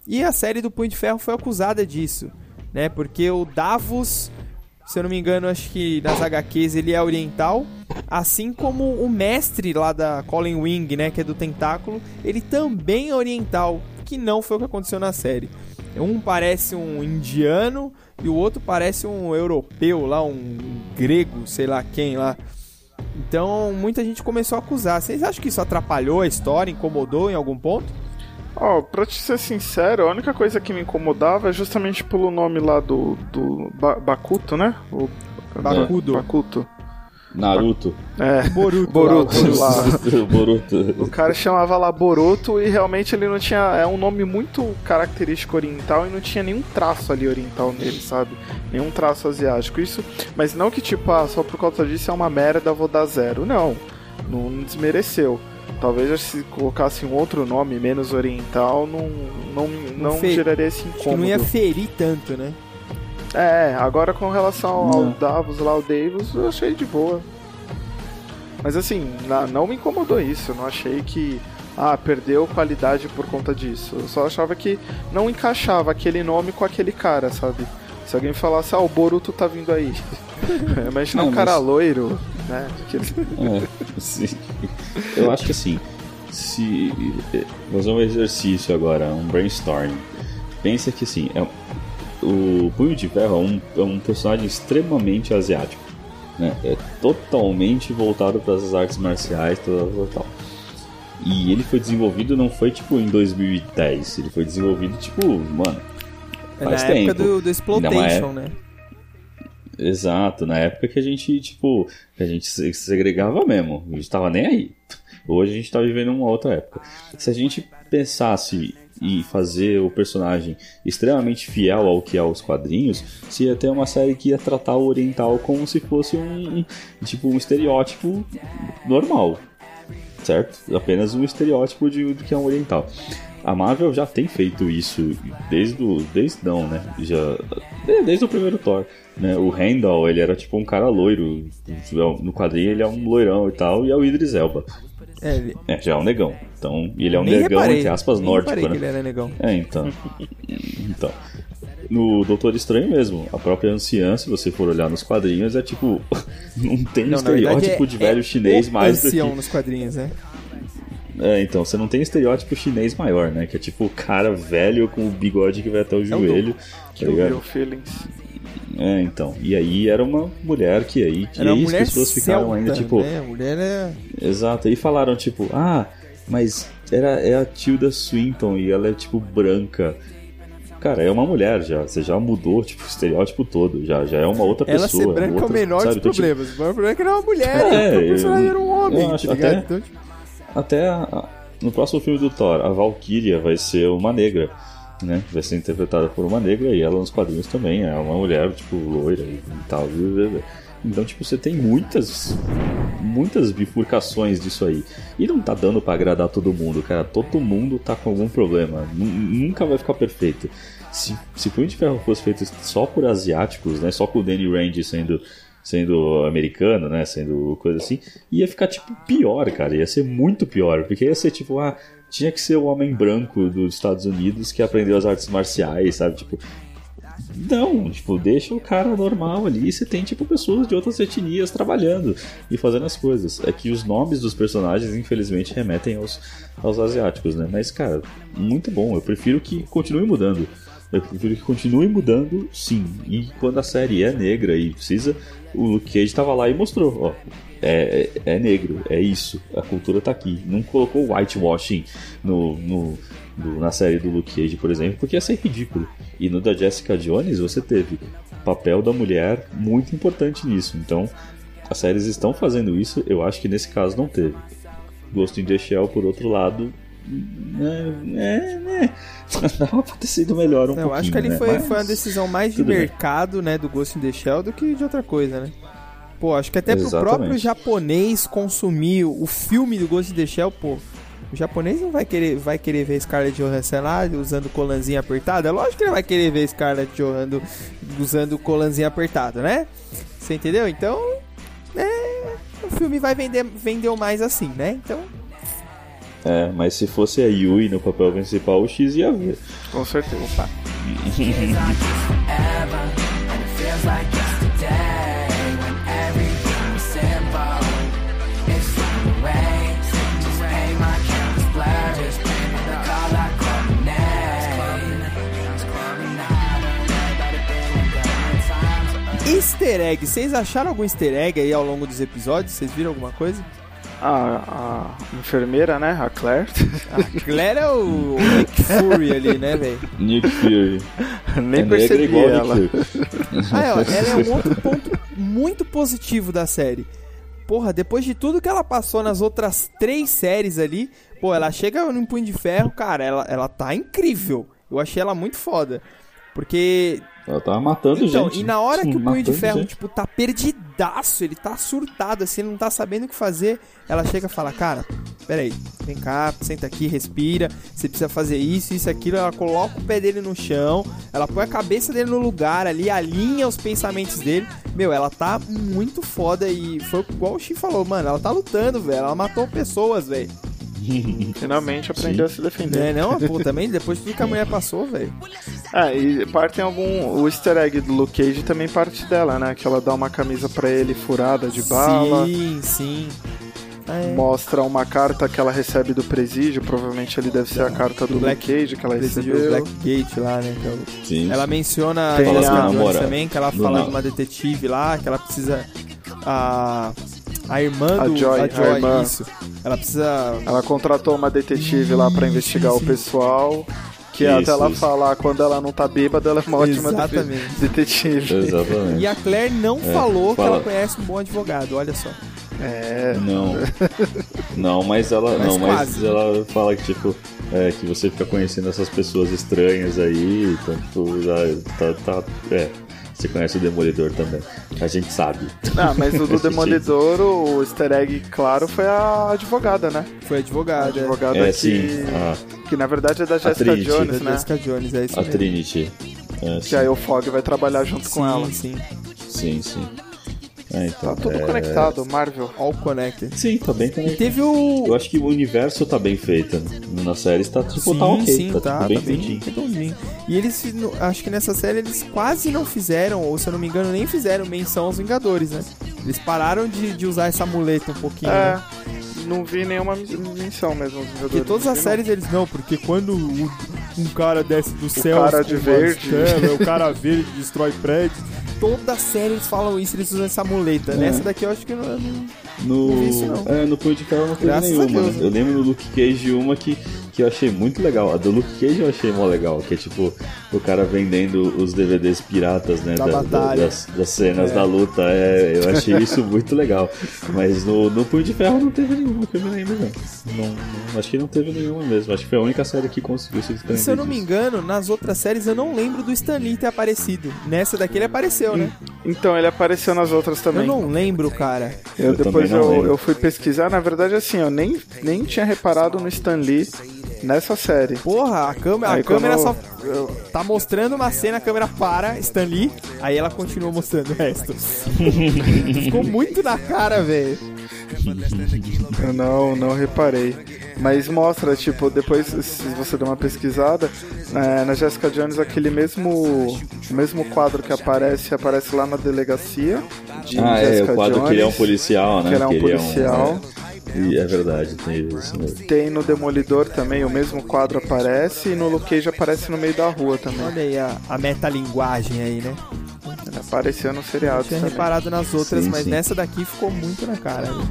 E a série do Punho de Ferro foi acusada disso, né? Porque o Davos, se eu não me engano, acho que nas HQs ele é oriental, assim como o mestre lá da Colin Wing, né, que é do Tentáculo, ele também é oriental, que não foi o que aconteceu na série. Um parece um indiano e o outro parece um europeu lá, um grego, sei lá quem lá. Então muita gente começou a acusar. Vocês acham que isso atrapalhou a história, incomodou em algum ponto? Ó, pra te ser sincero, a única coisa que me incomodava é justamente pelo nome lá do. do ba Bakuto, né? O, Bakudo. Bakuto. Naruto. É, Boruto. Boruto lá. Boruto. O cara chamava lá Boruto e realmente ele não tinha. É um nome muito característico oriental e não tinha nenhum traço ali oriental nele, sabe? Nenhum traço asiático. Isso. Mas não que tipo, ah, só por causa disso é uma merda, vou dar zero. Não. Não, não desmereceu. Talvez se colocasse um outro nome menos oriental, não, não, não fe- geraria esse Acho que incômodo. não ia ferir tanto, né? É, agora com relação ao Não. Davos lá, o Davis, eu achei de boa. Mas assim, não me incomodou isso. Eu não achei que. Ah, perdeu qualidade por conta disso. Eu só achava que não encaixava aquele nome com aquele cara, sabe? Se alguém falasse, ah, o Boruto tá vindo aí. Imagina Não, um cara mas- loiro, né? É, sim. Eu acho que assim, se fazer um exercício agora, um brainstorming. Pensa que assim, é, o Punho de Ferro é um, é um personagem extremamente asiático. Né? É totalmente voltado para as artes marciais tal, tal. E ele foi desenvolvido não foi tipo em 2010, ele foi desenvolvido tipo, mano, É na faz época tempo. do, do mais- Exploitation, né? Exato, na época que a gente, tipo, que a gente se segregava mesmo, a gente tava nem aí. Hoje a gente tá vivendo uma outra época. Se a gente pensasse em fazer o personagem extremamente fiel ao que é os quadrinhos, se ter uma série que ia tratar o oriental como se fosse um, um- tipo um estereótipo normal, certo? Apenas um estereótipo de, que é um oriental. A Marvel já tem feito isso desde o, desde não, né? Já de- desde o primeiro Thor, né? O Randall, ele era tipo um cara loiro, no quadrinho ele é um loirão e tal, e é o Idris Elba. É, ele... É, já é um negão. Então, e ele é um Nem negão reparei, entre aspas nórdico, reparei né? que ele era negão. É, então. então. No Doutor Estranho mesmo, a própria anciã, se você for olhar nos quadrinhos, é tipo. Não tem Não, estereótipo é- de velho é chinês o mais do ancião que. nos quadrinhos, né? É, então, você não tem estereótipo chinês maior, né? Que é tipo o cara velho com o bigode que vai até o joelho. tá Kill ligado? Your Feelings. É, então. E aí era uma mulher que aí. Era uma aí as pessoas ficaram celta, ainda tipo. né? A mulher é... Exato, e falaram tipo, ah, mas era, é a Tilda Swinton e ela é tipo branca. Cara, é uma mulher já, você já mudou tipo, o estereótipo todo, já, já é uma outra Ela pessoa. ser branca é o menor sabe? dos Então, tipo, problemas. O problema é que era uma mulher, É, e o personagem era um homem, eu acho tá ligado? até- Então, tipo, Até a- a- no próximo filme do Thor, a Valkyria vai ser uma negra, né? Vai ser interpretada por uma negra e ela nos quadrinhos também é uma mulher, tipo, loira e tal. Então, tipo, você tem muitas muitas bifurcações disso aí. E não tá dando pra agradar todo mundo, cara. Todo mundo tá com algum problema. Nu- Nunca vai ficar perfeito. Se, se Punho de Ferro fosse feito só por asiáticos, né? Só com o Danny Rand sendo sendo americano, né, sendo coisa assim, ia ficar tipo pior, cara, ia ser muito pior, porque ia ser tipo, ah, tinha que ser o homem branco dos Estados Unidos que aprendeu as artes marciais, sabe, tipo, não, tipo, deixa o cara normal ali você tem, tipo, pessoas de outras etnias trabalhando e fazendo as coisas. É que os nomes dos personagens, infelizmente, remetem aos, aos asiáticos, né? Mas, cara, muito bom. Eu prefiro que continue mudando. Eu prefiro que continue mudando, sim. E quando a série é negra e precisa, o Luke Cage tava lá e mostrou, ó. É, é, é negro, é isso. A cultura tá aqui. Não colocou whitewashing no, no, do- na série do Luke Cage, por exemplo, porque ia ser ridículo. E no da Jessica Jones você teve papel da mulher muito importante nisso. Então, as séries estão fazendo isso, eu acho que nesse caso não teve. Ghost in the Shell, por outro lado, é, é, é. dava pra ter sido melhor um eu acho que ali né? foi, Mas foi uma decisão mais de tudo bem. mercado, né, do Ghost in the Shell do que de outra coisa, né? Pô, acho que até pro Exatamente. próprio japonês consumir o filme do Ghost in the Shell, pô. O japonês não vai querer, vai querer ver Scarlett Johansson lá usando colanzinho apertado. É lógico que ele vai querer ver Scarlett Johansson usando colanzinho apertado, né? Você entendeu? Então, é, o filme vai vender vendeu mais assim, né? Então, É, mas se fosse a Yui no papel principal, o X ia ver. Com certeza. Opa. Easter egg, vocês acharam algum easter egg aí ao longo dos episódios? Vocês viram alguma coisa? A, a enfermeira, né? A Claire. A Claire é o, o Nick Fury ali, né, velho? Nick Fury. Nem É negra percebi igual ela. Fury. Ah, ó, ela é um outro ponto muito positivo da série. Porra, depois de tudo que ela passou nas outras três séries ali, pô, ela chega no Punho de Ferro, cara, ela, ela tá incrível. Eu achei ela muito foda. Porque Ela tava matando Então, gente. e na hora que o Punho de Ferro, gente. tipo, tá perdidaço, ele tá surtado, assim, ele não tá sabendo o que fazer, ela chega e fala, cara, peraí, vem cá, senta aqui, respira, você precisa fazer isso, isso, aquilo, ela coloca o pé dele no chão, ela põe a cabeça dele no lugar ali, alinha os pensamentos dele, meu, ela tá muito foda e foi igual o Shin falou, mano, ela tá lutando, velho, ela matou pessoas, velho. Finalmente aprendeu a se defender. É, não, pô, também, depois de tudo que a mulher passou, velho. Ah, e parte em algum. O easter egg do Luke Cage também parte dela, né? Que ela dá uma camisa pra ele furada de bala. Sim, sim. É. Mostra uma carta que ela recebe do presídio. Provavelmente ali deve ser a carta do, Black- Luke Cage que ela recebeu. Blackgate lá, né? que é o- Sim. Ela menciona a Tem a- namora- também, que ela do fala na- de uma detetive lá, que ela precisa. A, a irmã A do. Joy, a irmã. isso. Ela precisa. Ela contratou uma detetive lá pra investigar o pessoal. Que Isso, até ela isso. falar quando ela não tá bêbada, ela é uma ótima Exatamente. detetive. Exatamente. E a Claire não É, falou que fala. ela conhece um bom advogado, olha só. É. Não. Não, mas ela. Mas não, mas quase. ela fala que, tipo, é, que você fica conhecendo essas pessoas estranhas aí, então, tipo, já tá, tá. É. Você conhece o Demolidor também. A gente sabe. Ah, mas o do A Demolidor, o easter egg, claro, foi a advogada, né? Foi A advogada. advogada É, que. sim. A, Que na verdade é da Jessica Trinity. Jones, Da né? Jessica Jones, é isso a mesmo. Trinity. É, Que aí o Fog vai trabalhar junto com ela. Sim, sim. Sim, sim. É, então, Tá tudo é... conectado, Marvel. All connected. Sim, tá bem E conectado. teve o. Eu acho que o universo tá bem feito. né? Na série tá, tipo, sim, tá ok. sim, tá, tá, bem tá bem redondinho. E eles, no- acho que nessa série eles quase não fizeram, ou se eu não me engano, nem fizeram menção aos Vingadores, né? Eles pararam de, de usar essa muleta um pouquinho. É, né? não vi nenhuma menção mesmo aos Porque Vingadores. todas as séries eles não, porque quando o- um cara desce do céu, cara de verde. o cara verde destrói prédios. Toda série eles falam isso, eles usam essa muleta. É. Nessa daqui eu acho que não. não- No, Não vi isso, não. É, no Punho de Ferro não teve Graças a nenhuma. Né? né? Eu lembro no Luke Cage uma que, que eu achei muito legal. A do Luke Cage eu achei mó legal, que é tipo o cara vendendo os DVDs piratas, né? Da batalha. das, das cenas É. da luta. É, eu achei isso muito legal. Mas no, no Punho de Ferro não teve nenhuma que eu me lembro, não. Não, não. Acho que não teve nenhuma mesmo. Acho que foi a única série que conseguiu se E desprender. se eu não me engano, nas outras séries eu não lembro do Stan Lee ter aparecido. Nessa daqui ele apareceu, né? Então, ele apareceu nas outras Eu também. não lembro, cara. Eu, Eu depois eu, lembro. eu fui pesquisar, na verdade assim, eu nem, nem tinha reparado no Stan Lee nessa série. Porra, a câmera, a câmera quando- só tá mostrando uma cena, a câmera para, Stan Lee, aí ela continua mostrando o resto. Ficou muito na cara, velho. Eu não, não reparei. Mas mostra, tipo, depois, se você der uma pesquisada, é, na Jessica Jones, aquele mesmo, o mesmo quadro que aparece, aparece lá na delegacia. De Ah, é, Jessica o quadro Jones, que ele é um policial, né? Que ele é um Que policial. é, e é verdade, tem isso mesmo. Tem no Demolidor também, o mesmo quadro aparece, e no Luke Cage aparece no meio da rua também. Olha aí a, a metalinguagem aí, né? Apareceu no Eu seriado tinha também. reparado nas outras, Sim, mas sim. nessa daqui ficou muito na cara, velho.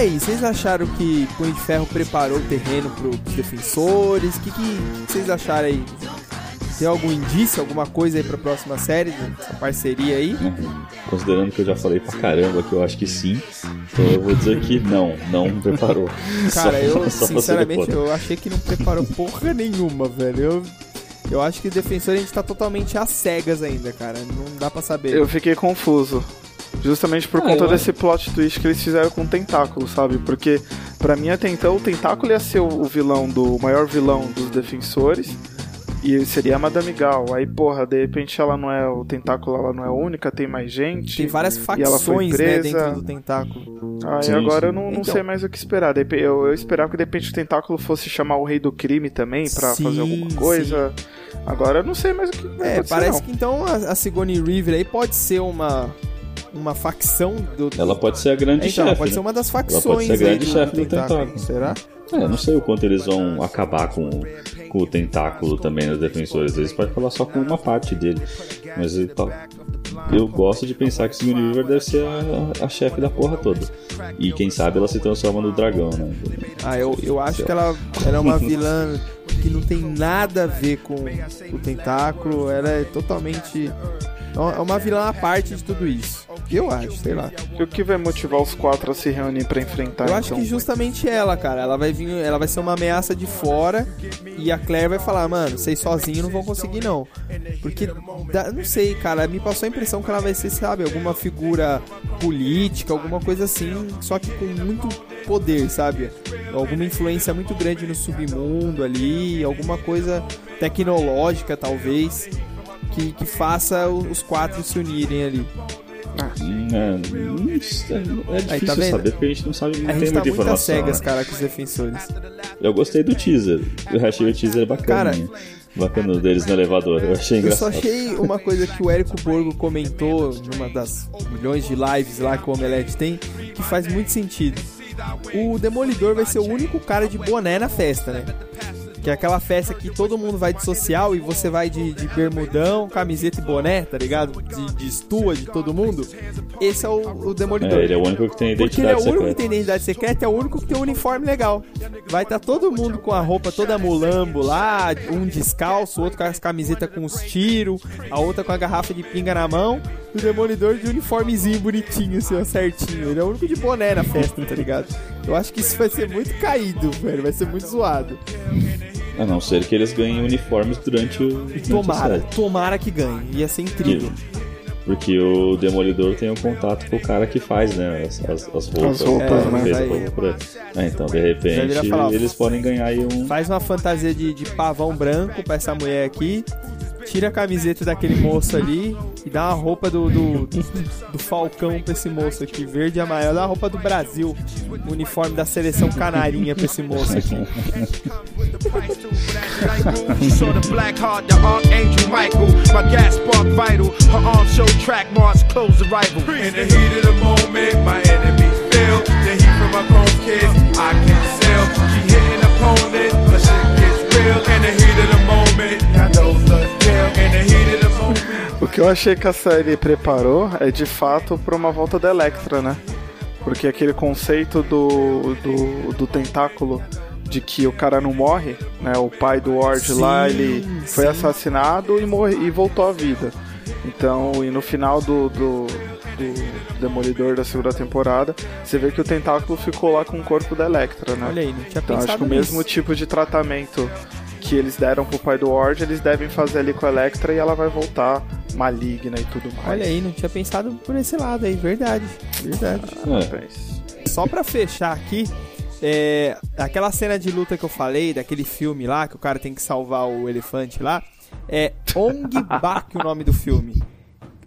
Aí, vocês acharam que Punho de Ferro preparou o terreno pros defensores? O que, que vocês acharam aí? Tem algum indício, alguma coisa aí pra próxima série, essa parceria aí? Considerando que eu já falei pra caramba que eu acho que sim, então eu vou dizer que não, não preparou. Cara, Só- eu só sinceramente eu achei que não preparou porra nenhuma, velho. Eu, eu acho que defensor a gente tá totalmente às cegas ainda, cara. Não dá pra saber. Eu fiquei confuso. Justamente por Ah, conta desse plot twist que eles fizeram com o Tentáculo, sabe? Porque, pra mim, até então, o Tentáculo ia ser o vilão do. o maior vilão dos defensores. E seria a Madame Gal. Aí, porra, de repente ela não é. O Tentáculo ela não é única, tem mais gente. Tem várias e ela foi facções, né, presa. dentro do tentáculo. Aí Sim, agora sim. eu não, não Então. sei mais o que esperar. Eu, eu esperava que de repente o Tentáculo fosse chamar o Rei do Crime também pra Sim, fazer alguma coisa. Agora eu não sei mais o que vai É, acontecer, parece não. que então a, a Sigourney Weaver aí pode ser uma uma facção do Ela pode ser a grande então, chefe. pode né? ser uma das Ela pode facções ser a grande do, chefe do tentáculo. tentáculo. Será? É, não sei o quanto eles vão acabar com, com o tentáculo também nos defensores. Eles podem falar só com uma parte dele. Mas eu, tá- eu gosto de pensar que Sigourney Weaver deve ser a, a chefe da porra toda. E quem sabe ela se transforma no dragão, né? Ah, eu, eu acho que ela, ela é uma vilã que não tem nada a ver com o tentáculo. Ela é totalmente. É uma vilã à parte de tudo isso. Eu acho, sei lá. E o que vai motivar os quatro a se reunir pra enfrentar Eu acho então? que justamente ela, cara. Ela vai vir, ela vai ser uma ameaça de fora e a Claire vai falar, mano, vocês sozinhos não vão conseguir não. Porque não sei, cara, me passou a impressão que ela vai ser, sabe, alguma figura política, alguma coisa assim, só que com muito poder, sabe? Alguma influência muito grande no submundo ali, alguma coisa tecnológica talvez. Que, que faça os quatro se unirem ali. É, não sei, é Aí, difícil tá saber porque a gente não sabe, não A tem gente tá muita informação. cegas, né? cara, com os defensores. Eu gostei do teaser. Eu achei o teaser bacana. bacana deles no elevador. Eu achei Eu só engraçado. achei uma coisa que o Érico Borgo comentou numa das milhões de lives lá que o Omelete tem, que faz muito sentido. O Demolidor vai ser o único cara de boné na festa, né? Que é aquela festa que todo mundo vai de social e você vai de, de bermudão, camiseta e boné, tá ligado? De, de estua de todo mundo. Esse é o, o Demolidor. É, ele é o único que tem Porque ele é identidade o único que secreta. tem identidade secreta, é o único que tem um uniforme legal. Vai estar todo mundo com a roupa toda mulambo lá, um descalço, outro com as camisetas com os tiros, a outra com a garrafa de pinga na mão, e o Demolidor de uniformezinho bonitinho, assim, ó, certinho. Ele é o único de boné na festa, tá ligado? Eu acho que isso vai ser muito caído, velho, vai ser muito zoado. A não ser que eles ganhem uniformes durante o. durante a Tomara, série. tomara que ganhe. Ia ser incrível. Porque o Demolidor tem um contato com o cara que faz, né? As, as, as roupas. As roupas, né? né? Fez a Vai- roupa pra ele. Ah, então, de repente, e falar, eles podem ganhar aí um. Faz uma fantasia de, de pavão branco pra essa mulher aqui. Tira a camiseta daquele moço ali e dá uma roupa do, do, do Falcão pra esse moço aqui, verde e amarelo. Dá uma roupa do Brasil, o uniforme da seleção canarinha pra esse moço aqui. O que eu achei que a série preparou é de fato pra uma volta da Electra, né? Porque aquele conceito do, do, do tentáculo de que o cara não morre, né? O pai do Ward Sim, lá, ele foi sim. assassinado e, morre, e voltou à vida. Então, e no final do, do, do Demolidor da segunda temporada, você vê que o tentáculo ficou lá com o corpo da Electra, né? Olha aí, não tinha Então acho que pensado o mesmo nisso. tipo de tratamento que eles deram pro pai do Ward, eles devem fazer ali com a Electra e ela vai voltar maligna e tudo mais. Olha aí, não tinha pensado por esse lado aí, verdade. Verdade. É. Só pra fechar aqui, é, aquela cena de luta que eu falei, daquele filme lá, que o cara tem que salvar o elefante lá, é Ong Bak o nome do filme.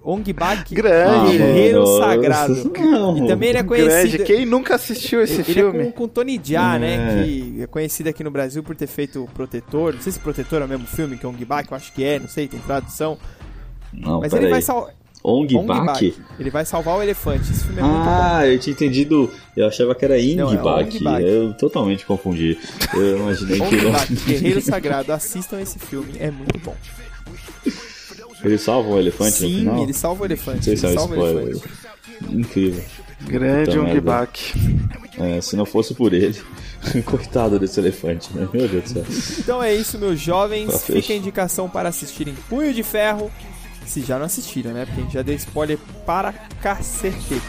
Ong Bak, Grande. Guerreiro Nossa. Sagrado. Não. E também ele é Grande. conhecido... Quem nunca assistiu esse ele filme? é com, com Tony Jaa, É. né? Que é conhecido aqui no Brasil por ter feito Protetor. Não sei se Protetor é o mesmo filme que Ong Bak, eu acho que é, não sei, tem tradução. Não, Mas ele vai salvar... Ong Bak? Ele vai salvar o elefante. Esse filme é muito bom. Ah, eu tinha entendido. Eu achava que era Não, é. Ong Bak. eu totalmente confundi. Eu imaginei que Ong ele. Bak, Guerreiro Sagrado. Assistam esse filme, é muito bom. Ele salva o elefante no Sim, final? ele salva o elefante. Não sei se é ele salva o spoiler. elefante. Incrível. Grande Ong. Bak. É, se não fosse por ele, coitado desse elefante, né? Meu Deus do céu. Então é isso, meus jovens. Tá fecho. Fica a indicação para assistirem Punho de Ferro. Se já não assistiram, né? Porque a gente já deu spoiler para cacete.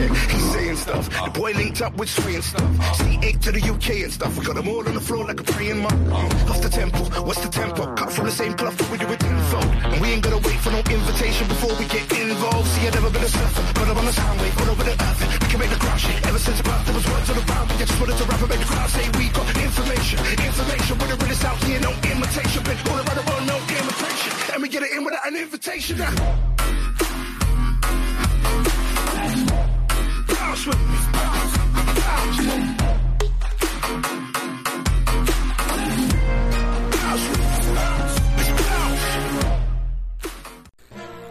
Shit. He's saying stuff. The boy linked up with Sway and stuff. C8 to the UK and stuff. We got them all on the floor like a praying monk. Lost the tempo. What's the tempo? Cut from the same cloth we do with info. And we ain't gonna wait for no invitation before we get involved. See, I've never been a surfer, but I'm on the sound wave, all over the earth. We can make the crowd shake. Ever since birth, there was words on the ground. We just wanted to rap and make the crowd say we got information. Information, we're the realest out here, no imitation. Been all around the world, no imitation. And we get it in without an invitation. Now.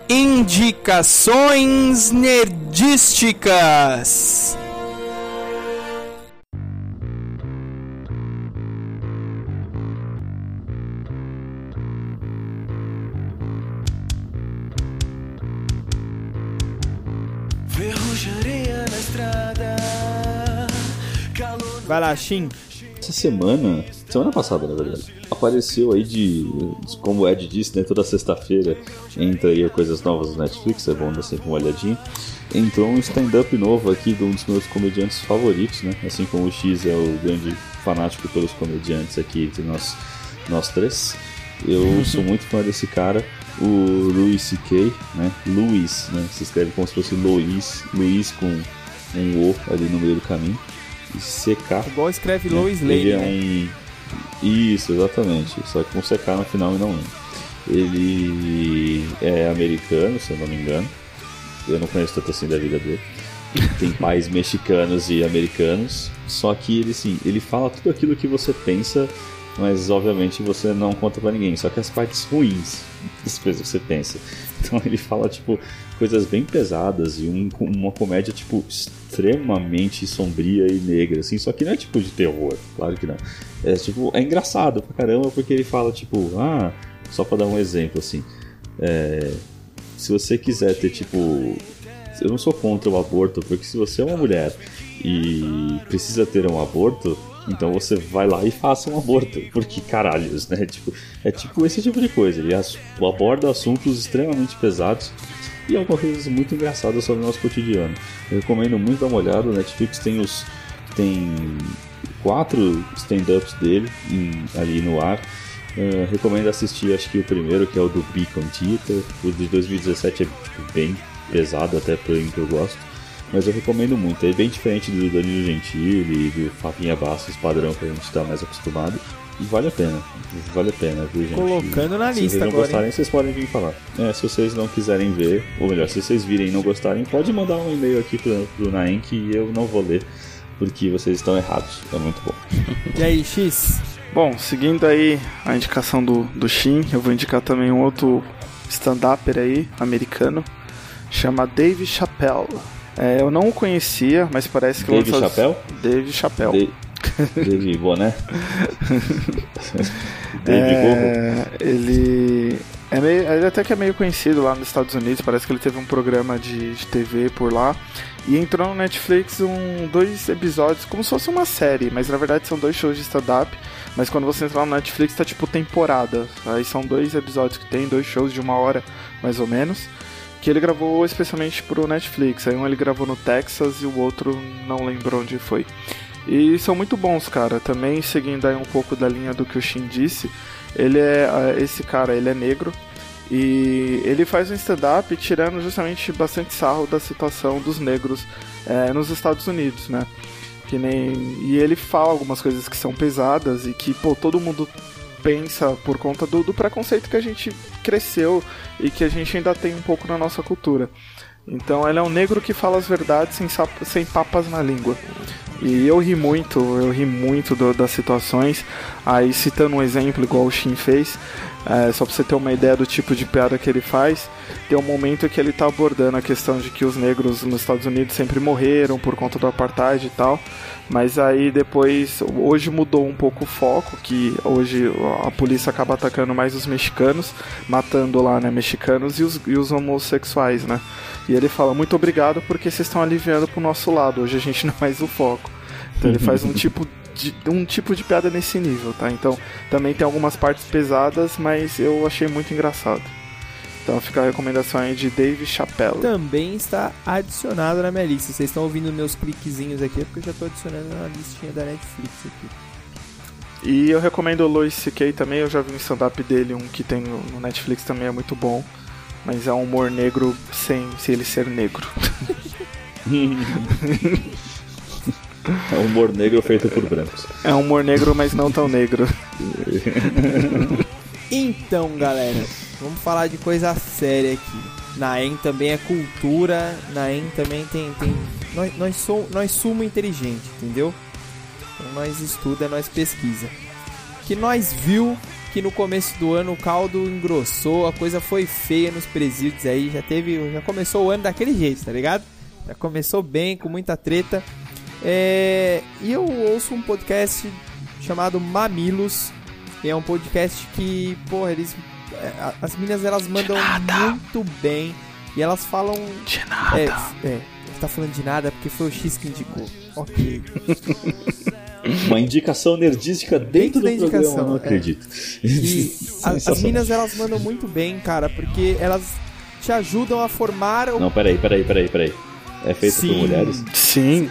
Indicações nerdísticas. Essa semana, semana passada na verdade, apareceu aí de, de- como o Ed disse, né, toda sexta-feira entra aí coisas novas no Netflix, é bom dar sempre uma olhadinha. Entrou um stand-up novo aqui de um dos meus comediantes favoritos, né? Assim como o X é o grande fanático pelos comediantes aqui entre nós, nós três. Eu sou muito fã desse cara, o Louis C.K., né? Luiz, né? Se escreve como se fosse Luiz, Luiz com um O ali no meio do caminho. CK. Igual escreve né? Lois Ele Lane, é né? um. Isso, exatamente. Só que com CK no final e não N. Ele é americano, se eu não me engano. Eu não conheço tanto assim da vida dele. Tem pais mexicanos e americanos. Só que ele, assim, ele fala tudo aquilo que você pensa, mas obviamente você não conta pra ninguém. Só que as partes ruins das coisas que você pensa. Então ele fala, tipo, coisas bem pesadas e um- uma comédia, tipo, extremamente sombria e negra, assim. Só que não é tipo de terror, claro que não. É, tipo, é engraçado pra caramba porque ele fala, tipo, ah, só pra dar um exemplo, assim. É, se você quiser ter, tipo. Eu não sou contra o aborto, porque se você é uma mulher e precisa ter um aborto, então você vai lá e faça um aborto. Porque caralhos, né? Tipo, é tipo esse tipo de coisa. Ele aborda assuntos extremamente pesados e algumas coisas muito engraçadas sobre o nosso cotidiano. Eu recomendo muito dar uma olhada. O Netflix tem os. tem quatro stand-ups dele em- ali no ar. Eh, recomendo assistir, acho que o primeiro, que é o do Beacon Theater. O de 2017 é tipo, bem pesado, até pra mim que eu gosto. Mas eu recomendo muito. É bem diferente do Danilo Gentili e do Favinha Bastos, padrão que a gente tá mais acostumado. E vale a pena. Vale a pena, viu, gente? Colocando na se lista vocês não agora, gostarem, hein? vocês podem vir falar. É, se vocês não quiserem ver, ou melhor, se vocês virem e não gostarem, pode mandar um e-mail aqui pro, pro Naem que eu não vou ler, porque vocês estão errados. É muito bom. E aí, X? Bom, seguindo aí a indicação do, do Shin, eu vou indicar também um outro stand-upper aí, americano, chama Dave Chappelle. É, eu não o conhecia, mas parece que Dave Chappelle? Dave Chappelle. Dave Boné? Dave? É, ele é meio, ele até que é meio conhecido lá nos Estados Unidos, parece que ele teve um programa de, de TV por lá. E entrou no Netflix um, dois episódios, como se fosse uma série, mas na verdade são dois shows de stand-up. Mas quando você entra lá no Netflix tá tipo temporada. Aí são dois episódios que tem, dois shows de uma hora mais ou menos. Que ele gravou especialmente pro Netflix. Aí um ele gravou no Texas e o outro não lembro onde foi. E são muito bons, cara. Também seguindo aí um pouco da linha do que o Shin disse, ele é ah, esse cara, ele é negro e ele faz um stand-up tirando justamente bastante sarro da situação dos negros eh, nos Estados Unidos, né? Que nem e ele fala algumas coisas que são pesadas e que pô todo mundo pensa por conta do, do preconceito que a gente cresceu e que a gente ainda tem um pouco na nossa cultura. Então ele é um negro que fala as verdades sem, sem papas na língua. E eu ri muito, eu ri muito do- das situações. Aí citando um exemplo igual o Shin fez, é, só pra você ter uma ideia do tipo de piada que ele faz, tem um momento que ele tá abordando a questão de que os negros nos Estados Unidos sempre morreram por conta do apartheid e tal. Mas aí depois, hoje mudou um pouco o foco, que hoje a polícia acaba atacando mais os mexicanos, matando lá, né, mexicanos e os, e os homossexuais, né? E ele fala, muito obrigado porque vocês estão aliviando pro nosso lado, hoje a gente não é mais o foco. Então ele faz um tipo de, um tipo de piada nesse nível, tá? Então também tem algumas partes pesadas, mas eu achei muito engraçado. Então fica a recomendação aí de Dave Chappelle. Também está adicionado na minha lista. Vocês estão ouvindo meus cliquezinhos aqui, é porque eu já estou adicionando na listinha da Netflix aqui. E eu recomendo o Louis C.K. também, eu já vi um stand-up dele, um que tem no, no Netflix também, é muito bom. Mas é um humor negro sem, sem ele ser negro. É um humor negro feito por brancos. É um humor negro, mas não tão negro. Então, galera, vamos falar de coisa séria aqui. Naem também é cultura, Naem também tem. tem... Nós, nós, somos, nós somos inteligentes, entendeu? Então nós estuda, nós pesquisa. Que nós viu que no começo do ano o caldo engrossou, a coisa foi feia nos presídios aí, já teve, já começou o ano daquele jeito, tá ligado? Já começou bem, com muita treta. É, e eu ouço um podcast chamado Mamilos, e é um podcast que, porra, eles é, as minas elas mandam muito bem e elas falam de nada. É, é, tá falando de nada porque foi o X que indicou. OK. Uma indicação nerdística dentro, dentro do da programa, não é. acredito. E as, as minas elas mandam muito bem, cara, porque elas te ajudam a formar o... Não, peraí, peraí, peraí, peraí. É feito Sim. por mulheres? Sim.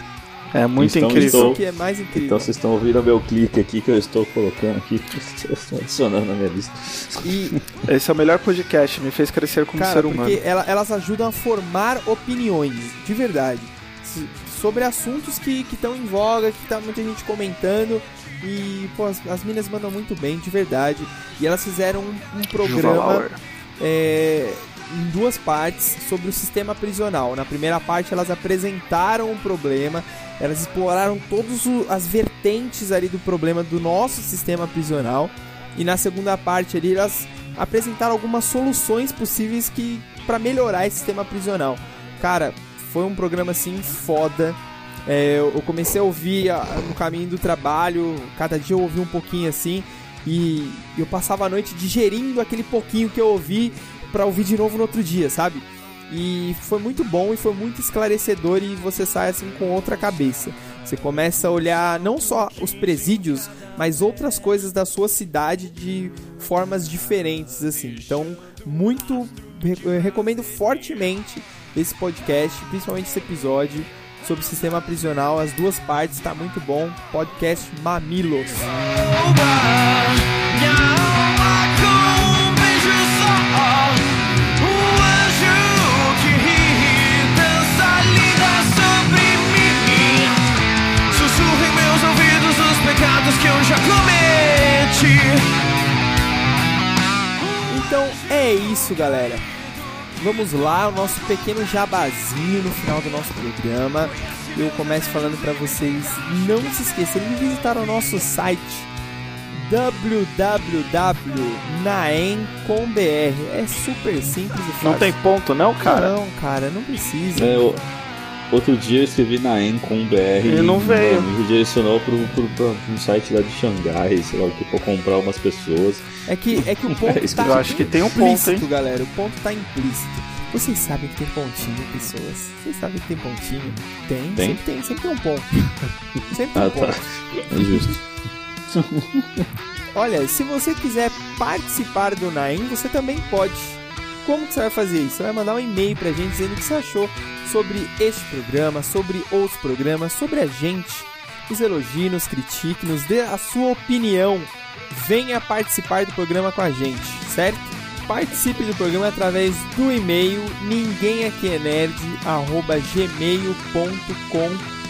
É muito Então, incrível. estou- Isso que é mais incrível. Então vocês estão ouvindo o meu clique aqui que eu estou colocando aqui, estou adicionando na minha lista. E, Esse é o melhor podcast, me fez crescer como cara, ser humano. porque ela- elas ajudam a formar opiniões, de verdade, sobre assuntos que estão em voga, que tá muita gente comentando. E, pô, as, as minas mandam muito bem, de verdade. E elas fizeram um, um programa é, em duas partes sobre o sistema prisional. Na primeira parte, elas apresentaram o problema, elas exploraram todas as vertentes ali do problema do nosso sistema prisional. E na segunda parte ali, elas apresentaram algumas soluções possíveis que para melhorar esse sistema prisional. Cara, foi um programa assim foda. É, eu comecei a ouvir a- no caminho do trabalho, cada dia eu ouvi um pouquinho assim, e eu passava a noite digerindo aquele pouquinho que eu ouvi pra ouvir de novo no outro dia, sabe? E foi muito bom e foi muito esclarecedor e você sai assim com outra cabeça. Você começa a olhar não só os presídios, mas outras coisas da sua cidade de formas diferentes assim. Então, muito eu recomendo fortemente esse podcast, principalmente esse episódio sobre o sistema prisional, as duas partes, tá muito bom. Podcast Mamilos. Cometi. Então é isso, galera. Vamos lá, o nosso pequeno jabazinho no final do nosso programa. Eu começo falando para vocês não se esquecerem de visitar o nosso site www.naem.com.br. É super simples e fácil. Não tem ponto, não, cara? Não, cara, não precisa. É, eu- outro dia eu escrevi na EN com BR Ele não veio. Me redirecionou pro, pro, pro, um site lá de Xangai, sei lá o que, pra comprar umas pessoas. É que, é que o ponto É tá eu acho que tem um ponto, implícito, hein? galera. O ponto tá implícito. Vocês sabem que tem pontinho, pessoas. Vocês sabem que tem pontinho? Tem, Tem? sempre tem, sempre tem um ponto. sempre tem um Ah, tá. ponto. É justo. Olha, se você quiser participar do Naim, você também pode. Como que você vai fazer isso? Você vai mandar um e-mail pra gente dizendo o que você achou sobre este programa, sobre outros programas, sobre a gente. Nos elogie, nos critique, nos dê a sua opinião. Venha participar do programa com a gente, certo? Participe do programa através do e-mail ninguém aqui é nerd, arroba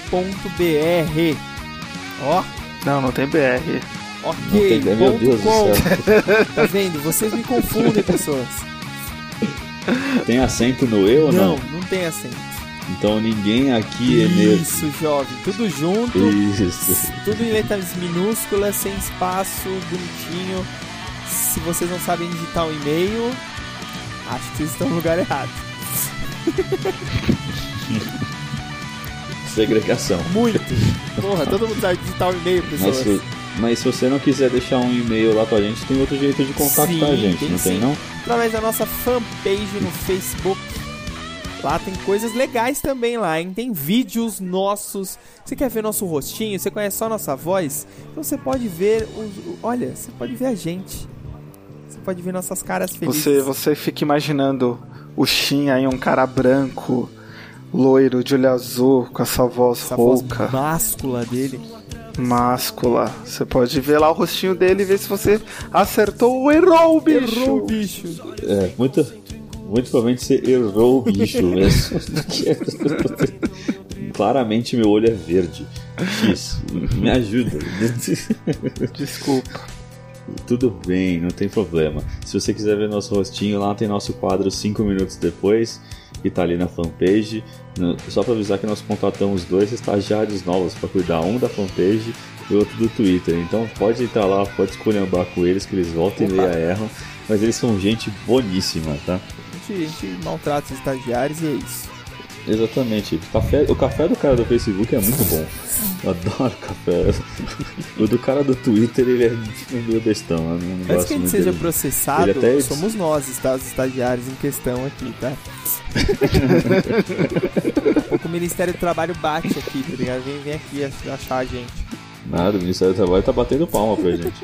gmail.com.br. Ó, Não, não tem BR. Ok, Não tem- meu ponto Deus do com. céu. Tá vendo? Vocês me confundem, pessoas. Tem acento no E ou Não, não? não tem acento. Então ninguém aqui é nerd. Isso, jovem. Tudo junto. Isso. Tudo em letras minúsculas, sem espaço, bonitinho. Se vocês não sabem digitar um e-mail, acho que vocês estão no lugar errado. segregação. Muito. Porra, todo mundo sabe digitar um e-mail, pessoas. Mas se, mas se você não quiser deixar um e-mail lá pra gente, tem outro jeito de contactar Sim, a gente, tem não sim. tem não? Através da nossa fanpage no Facebook. Lá tem coisas legais também lá, hein? Tem vídeos nossos. Você quer ver nosso rostinho? Você conhece só nossa voz? Então você pode ver os. Olha, você pode ver a gente. Você pode ver nossas caras felizes. Você, você fica imaginando o Shin aí, um cara branco, loiro, de olho azul, com essa voz Essa voz rouca, máscula dele. Máscula. Você pode ver lá o rostinho dele e ver se você acertou ou errou o bicho. Errou o bicho. É, muito, muito provavelmente você errou o bicho mesmo. Claramente meu olho é verde. X, me ajuda. Desculpa. Tudo bem, não tem problema. Se você quiser ver nosso rostinho, lá tem nosso quadro 5 minutos depois, que tá ali na fanpage. No- Só pra avisar que nós contratamos dois estagiários novos para cuidar, um da fanpage e outro do Twitter. Então pode entrar lá, pode escolhambar com eles, que eles voltam e Opa. meia erram. Mas eles são gente boníssima, tá? A gente, a gente maltrata os estagiários e é isso. Exatamente. O café, o café do cara do Facebook é muito bom. Eu adoro café. O do cara do Twitter, ele é meio bestão. Eu não Antes que a gente muito seja dele. processado, Ele até- somos nós, tá? Os estagiários em questão aqui, tá? o Ministério do Trabalho bate aqui, tá ligado? Vem, vem aqui ach- achar a gente. Nada, o Ministério do Trabalho tá batendo palma pra gente.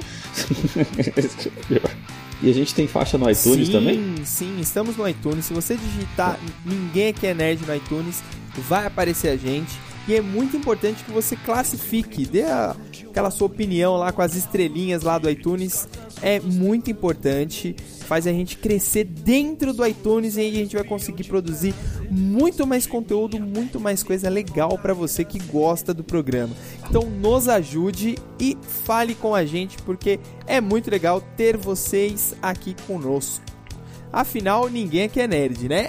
Esse que é o pior. E a gente tem faixa no iTunes sim, também? Sim, estamos no iTunes. Se você digitar Ninguém Aqui é Nerd no iTunes, vai aparecer a gente. E é muito importante que você classifique, dê a- aquela sua opinião lá com as estrelinhas lá do iTunes. É muito importante, faz a gente crescer dentro do iTunes e aí a gente vai conseguir produzir muito mais conteúdo, muito mais coisa legal para você que gosta do programa. Então nos ajude e fale com a gente porque é muito legal ter vocês aqui conosco. Afinal, ninguém aqui é nerd, né?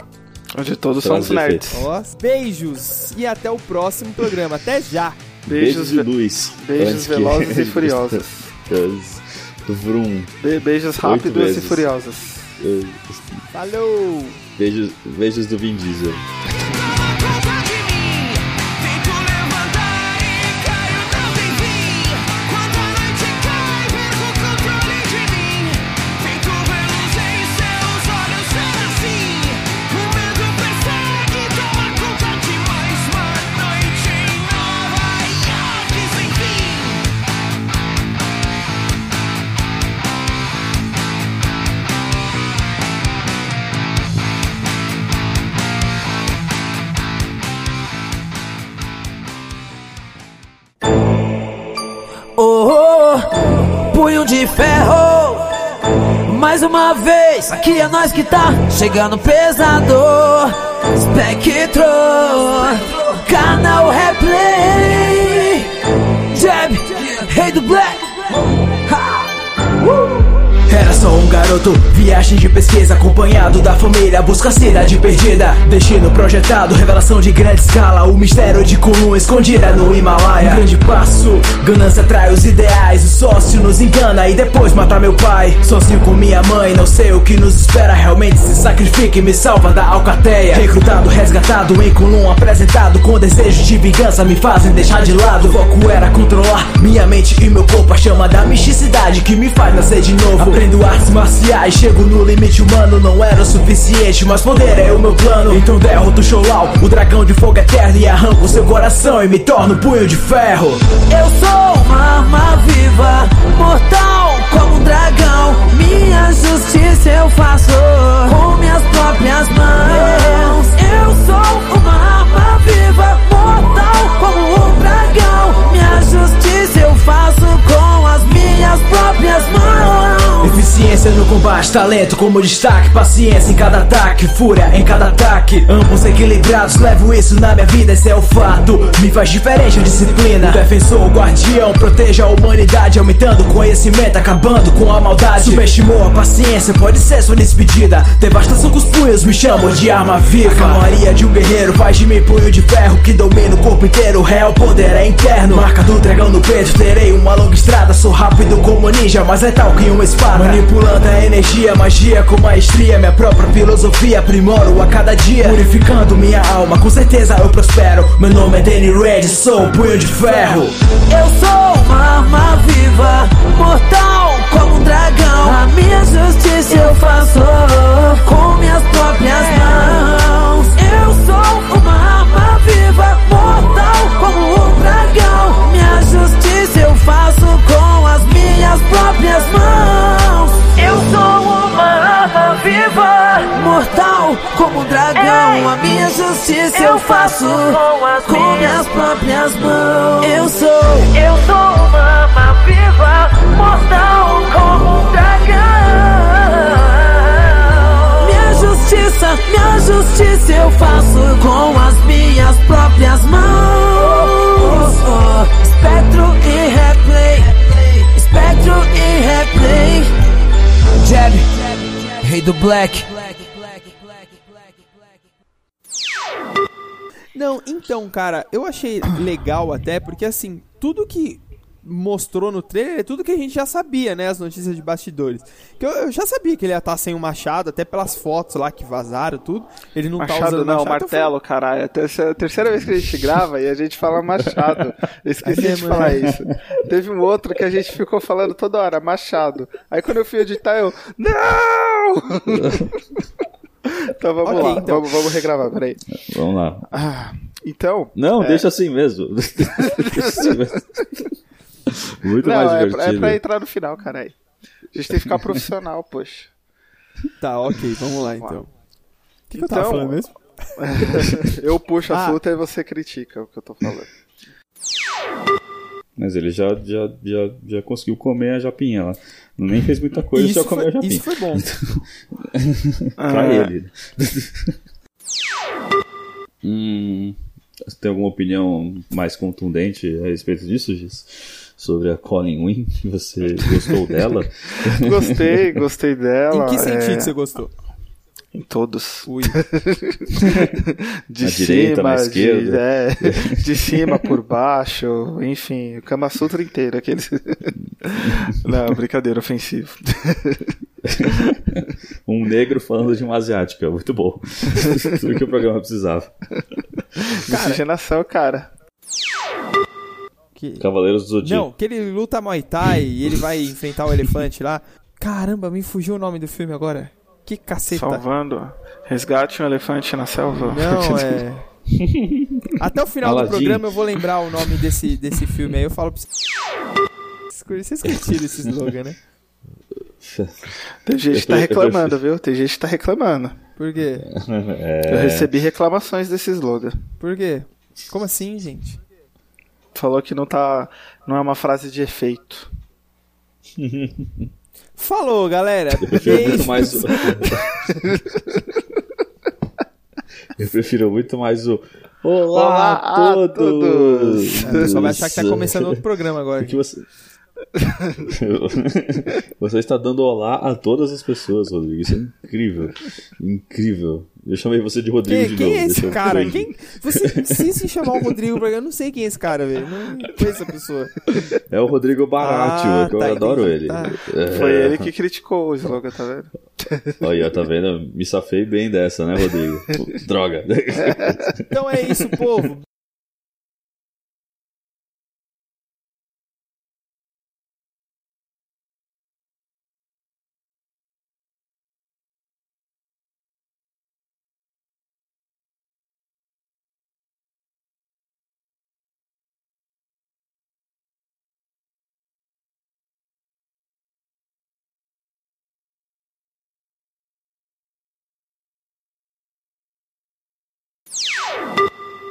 Onde todos somos nerds. Ó, beijos e até o próximo programa. Até já! Beijos, de luz. beijos velozes e furiosos. Vrum. Be- beijos rápidos e vezes. furiosas. Falou! Beijos, beijos do Vin Diesel. Vez, aqui é nós que tá chegando pesado. Spectro, canal replay. Jab, rei do black. Ha. Uh. Era só garoto, viagem de pesquisa acompanhado da família, busca a cidade perdida. Destino projetado, revelação de grande escala, o mistério de Kulum escondida no Himalaia. Um grande passo, ganância atrai os ideais, o sócio nos engana e depois mata meu pai. Sozinho com minha mãe, não sei o que nos espera, realmente se sacrifica e me salva da alcateia. Recrutado, resgatado em Kulum, apresentado com desejo de vingança, me fazem deixar de lado. O foco era controlar minha mente e meu corpo, a chama da misticidade que me faz nascer de novo. Aprendo artes marciais, chego no limite humano, não era o suficiente, mas poder é o meu plano. Então derroto o Sholau, o dragão de fogo eterno, e arranco seu coração e me torno punho de ferro. Eu sou uma arma viva, mortal como um dragão. Minha justiça eu faço com minhas próprias mãos. Eu sou uma arma el no combate, talento como destaque, paciência em cada ataque, fúria em cada ataque. Ambos equilibrados, levo isso na minha vida, esse é o fato. Me faz diferente a disciplina. Defensor, guardião, proteja a humanidade, aumentando o conhecimento, acabando com a maldade. Subestimou a paciência, pode ser sua despedida. Devastação com os punhos, me chamam de arma viva. A calmaria de um guerreiro faz de mim punho de ferro que domina o corpo inteiro. Real poder é interno. Marca do dragão no peito, terei uma longa estrada. Sou rápido como ninja, mais letal que uma espada. Manipulando a energia, magia com maestria. Minha própria filosofia, aprimoro a cada dia Purificando minha alma, com certeza eu prospero. Meu nome é Danny Red, sou um punho de ferro. Eu sou uma arma viva, mortal como um dragão. A minha justiça eu faço com minhas próprias mãos. Eu sou uma arma viva, mortal como um dragão. Minha justiça eu faço com as minhas próprias mãos Eu sou uma arma viva, mortal como um dragão A minha justiça eu faço com minhas próprias mãos. Eu sou, eu sou uma arma viva, mortal como um dragão. Minha justiça, minha justiça eu faço com as minhas próprias mãos. Espectro e replay, espectro e replay Jab, rei do black. Não, então, cara, eu achei legal até, porque assim, tudo que mostrou no trailer é tudo que a gente já sabia, né? As notícias de bastidores. Que eu, eu já sabia que ele ia estar sem o machado, até pelas fotos lá que vazaram, tudo. Ele não machado tá usando não, machado. martelo, caralho. É a terceira, terceira vez que a gente grava e a gente fala machado. Eu esqueci É de falar isso. Teve um outro que a gente ficou falando toda hora, machado. Aí quando eu fui editar, eu. Não! então vamos Ok, lá, então. Vamos, vamos regravar, peraí. Vamos lá. Ah, então. Não, é, deixa assim mesmo. Deixa assim mesmo. Muito Não, mais é pra, divertido. é pra entrar no final, caralho. A gente tem que ficar profissional, poxa. Tá, ok, vamos lá então. O que, que eu tava Então, falando mesmo? eu puxo a Ah. fruta e você critica o que eu tô falando. Mas ele já, já, já, já conseguiu comer a japinha lá. Nem fez muita coisa, Isso já comeu foi- a japinha. isso foi bom. pra Ah. ele. hum, você tem alguma opinião mais contundente a respeito disso, Giz? Sobre a Colin Wynn? Você gostou dela? Gostei, gostei dela. Em que sentido é, você gostou? Em todos. Ui. de Na cima, direita, na de, esquerda. é, de cima, por baixo, enfim, o Kama Sutra inteiro. Aqueles... Não, brincadeira, ofensivo. um negro falando de uma asiática, muito bom. Tudo que o programa precisava. Miscigenação, cara. Que... Cavaleiros do Zodíaco. Não, que ele luta Muay Thai e ele vai enfrentar o elefante lá. Caramba, me fugiu o nome do filme agora. Que caceta. Salvando. Resgate um elefante na selva. Não, é. Até o final Aladdin. do programa eu vou lembrar o nome desse, desse filme aí. Eu falo pra vocês. Vocês curtiram esse slogan, né? Tem gente que tá reclamando, viu? Tem gente que tá reclamando. Por quê? É. Eu recebi reclamações desse slogan. Por quê? Como assim, gente? Falou que não tá. Não é uma frase de efeito. Falou, galera. Eu prefiro muito mais o. Eu prefiro muito mais o. Olá, Olá a a todos! todos! É, pessoal vai achar que tá começando outro programa agora. Porque você... você está dando olá a todas as pessoas, Rodrigo. Isso é incrível. Incrível. Eu chamei você de Rodrigo Quem, de quem novo. é esse cara? Quem, você insiste em chamar o Rodrigo pra eu não sei quem é esse cara, velho. Não conheço essa pessoa. É o Rodrigo Baratio, Ah, que eu tá, adoro entendi. ele. Tá. É. Foi ele que criticou o slogan, tá vendo? Olha, tá vendo? Me safei bem dessa, né, Rodrigo? Droga. Então é isso, povo.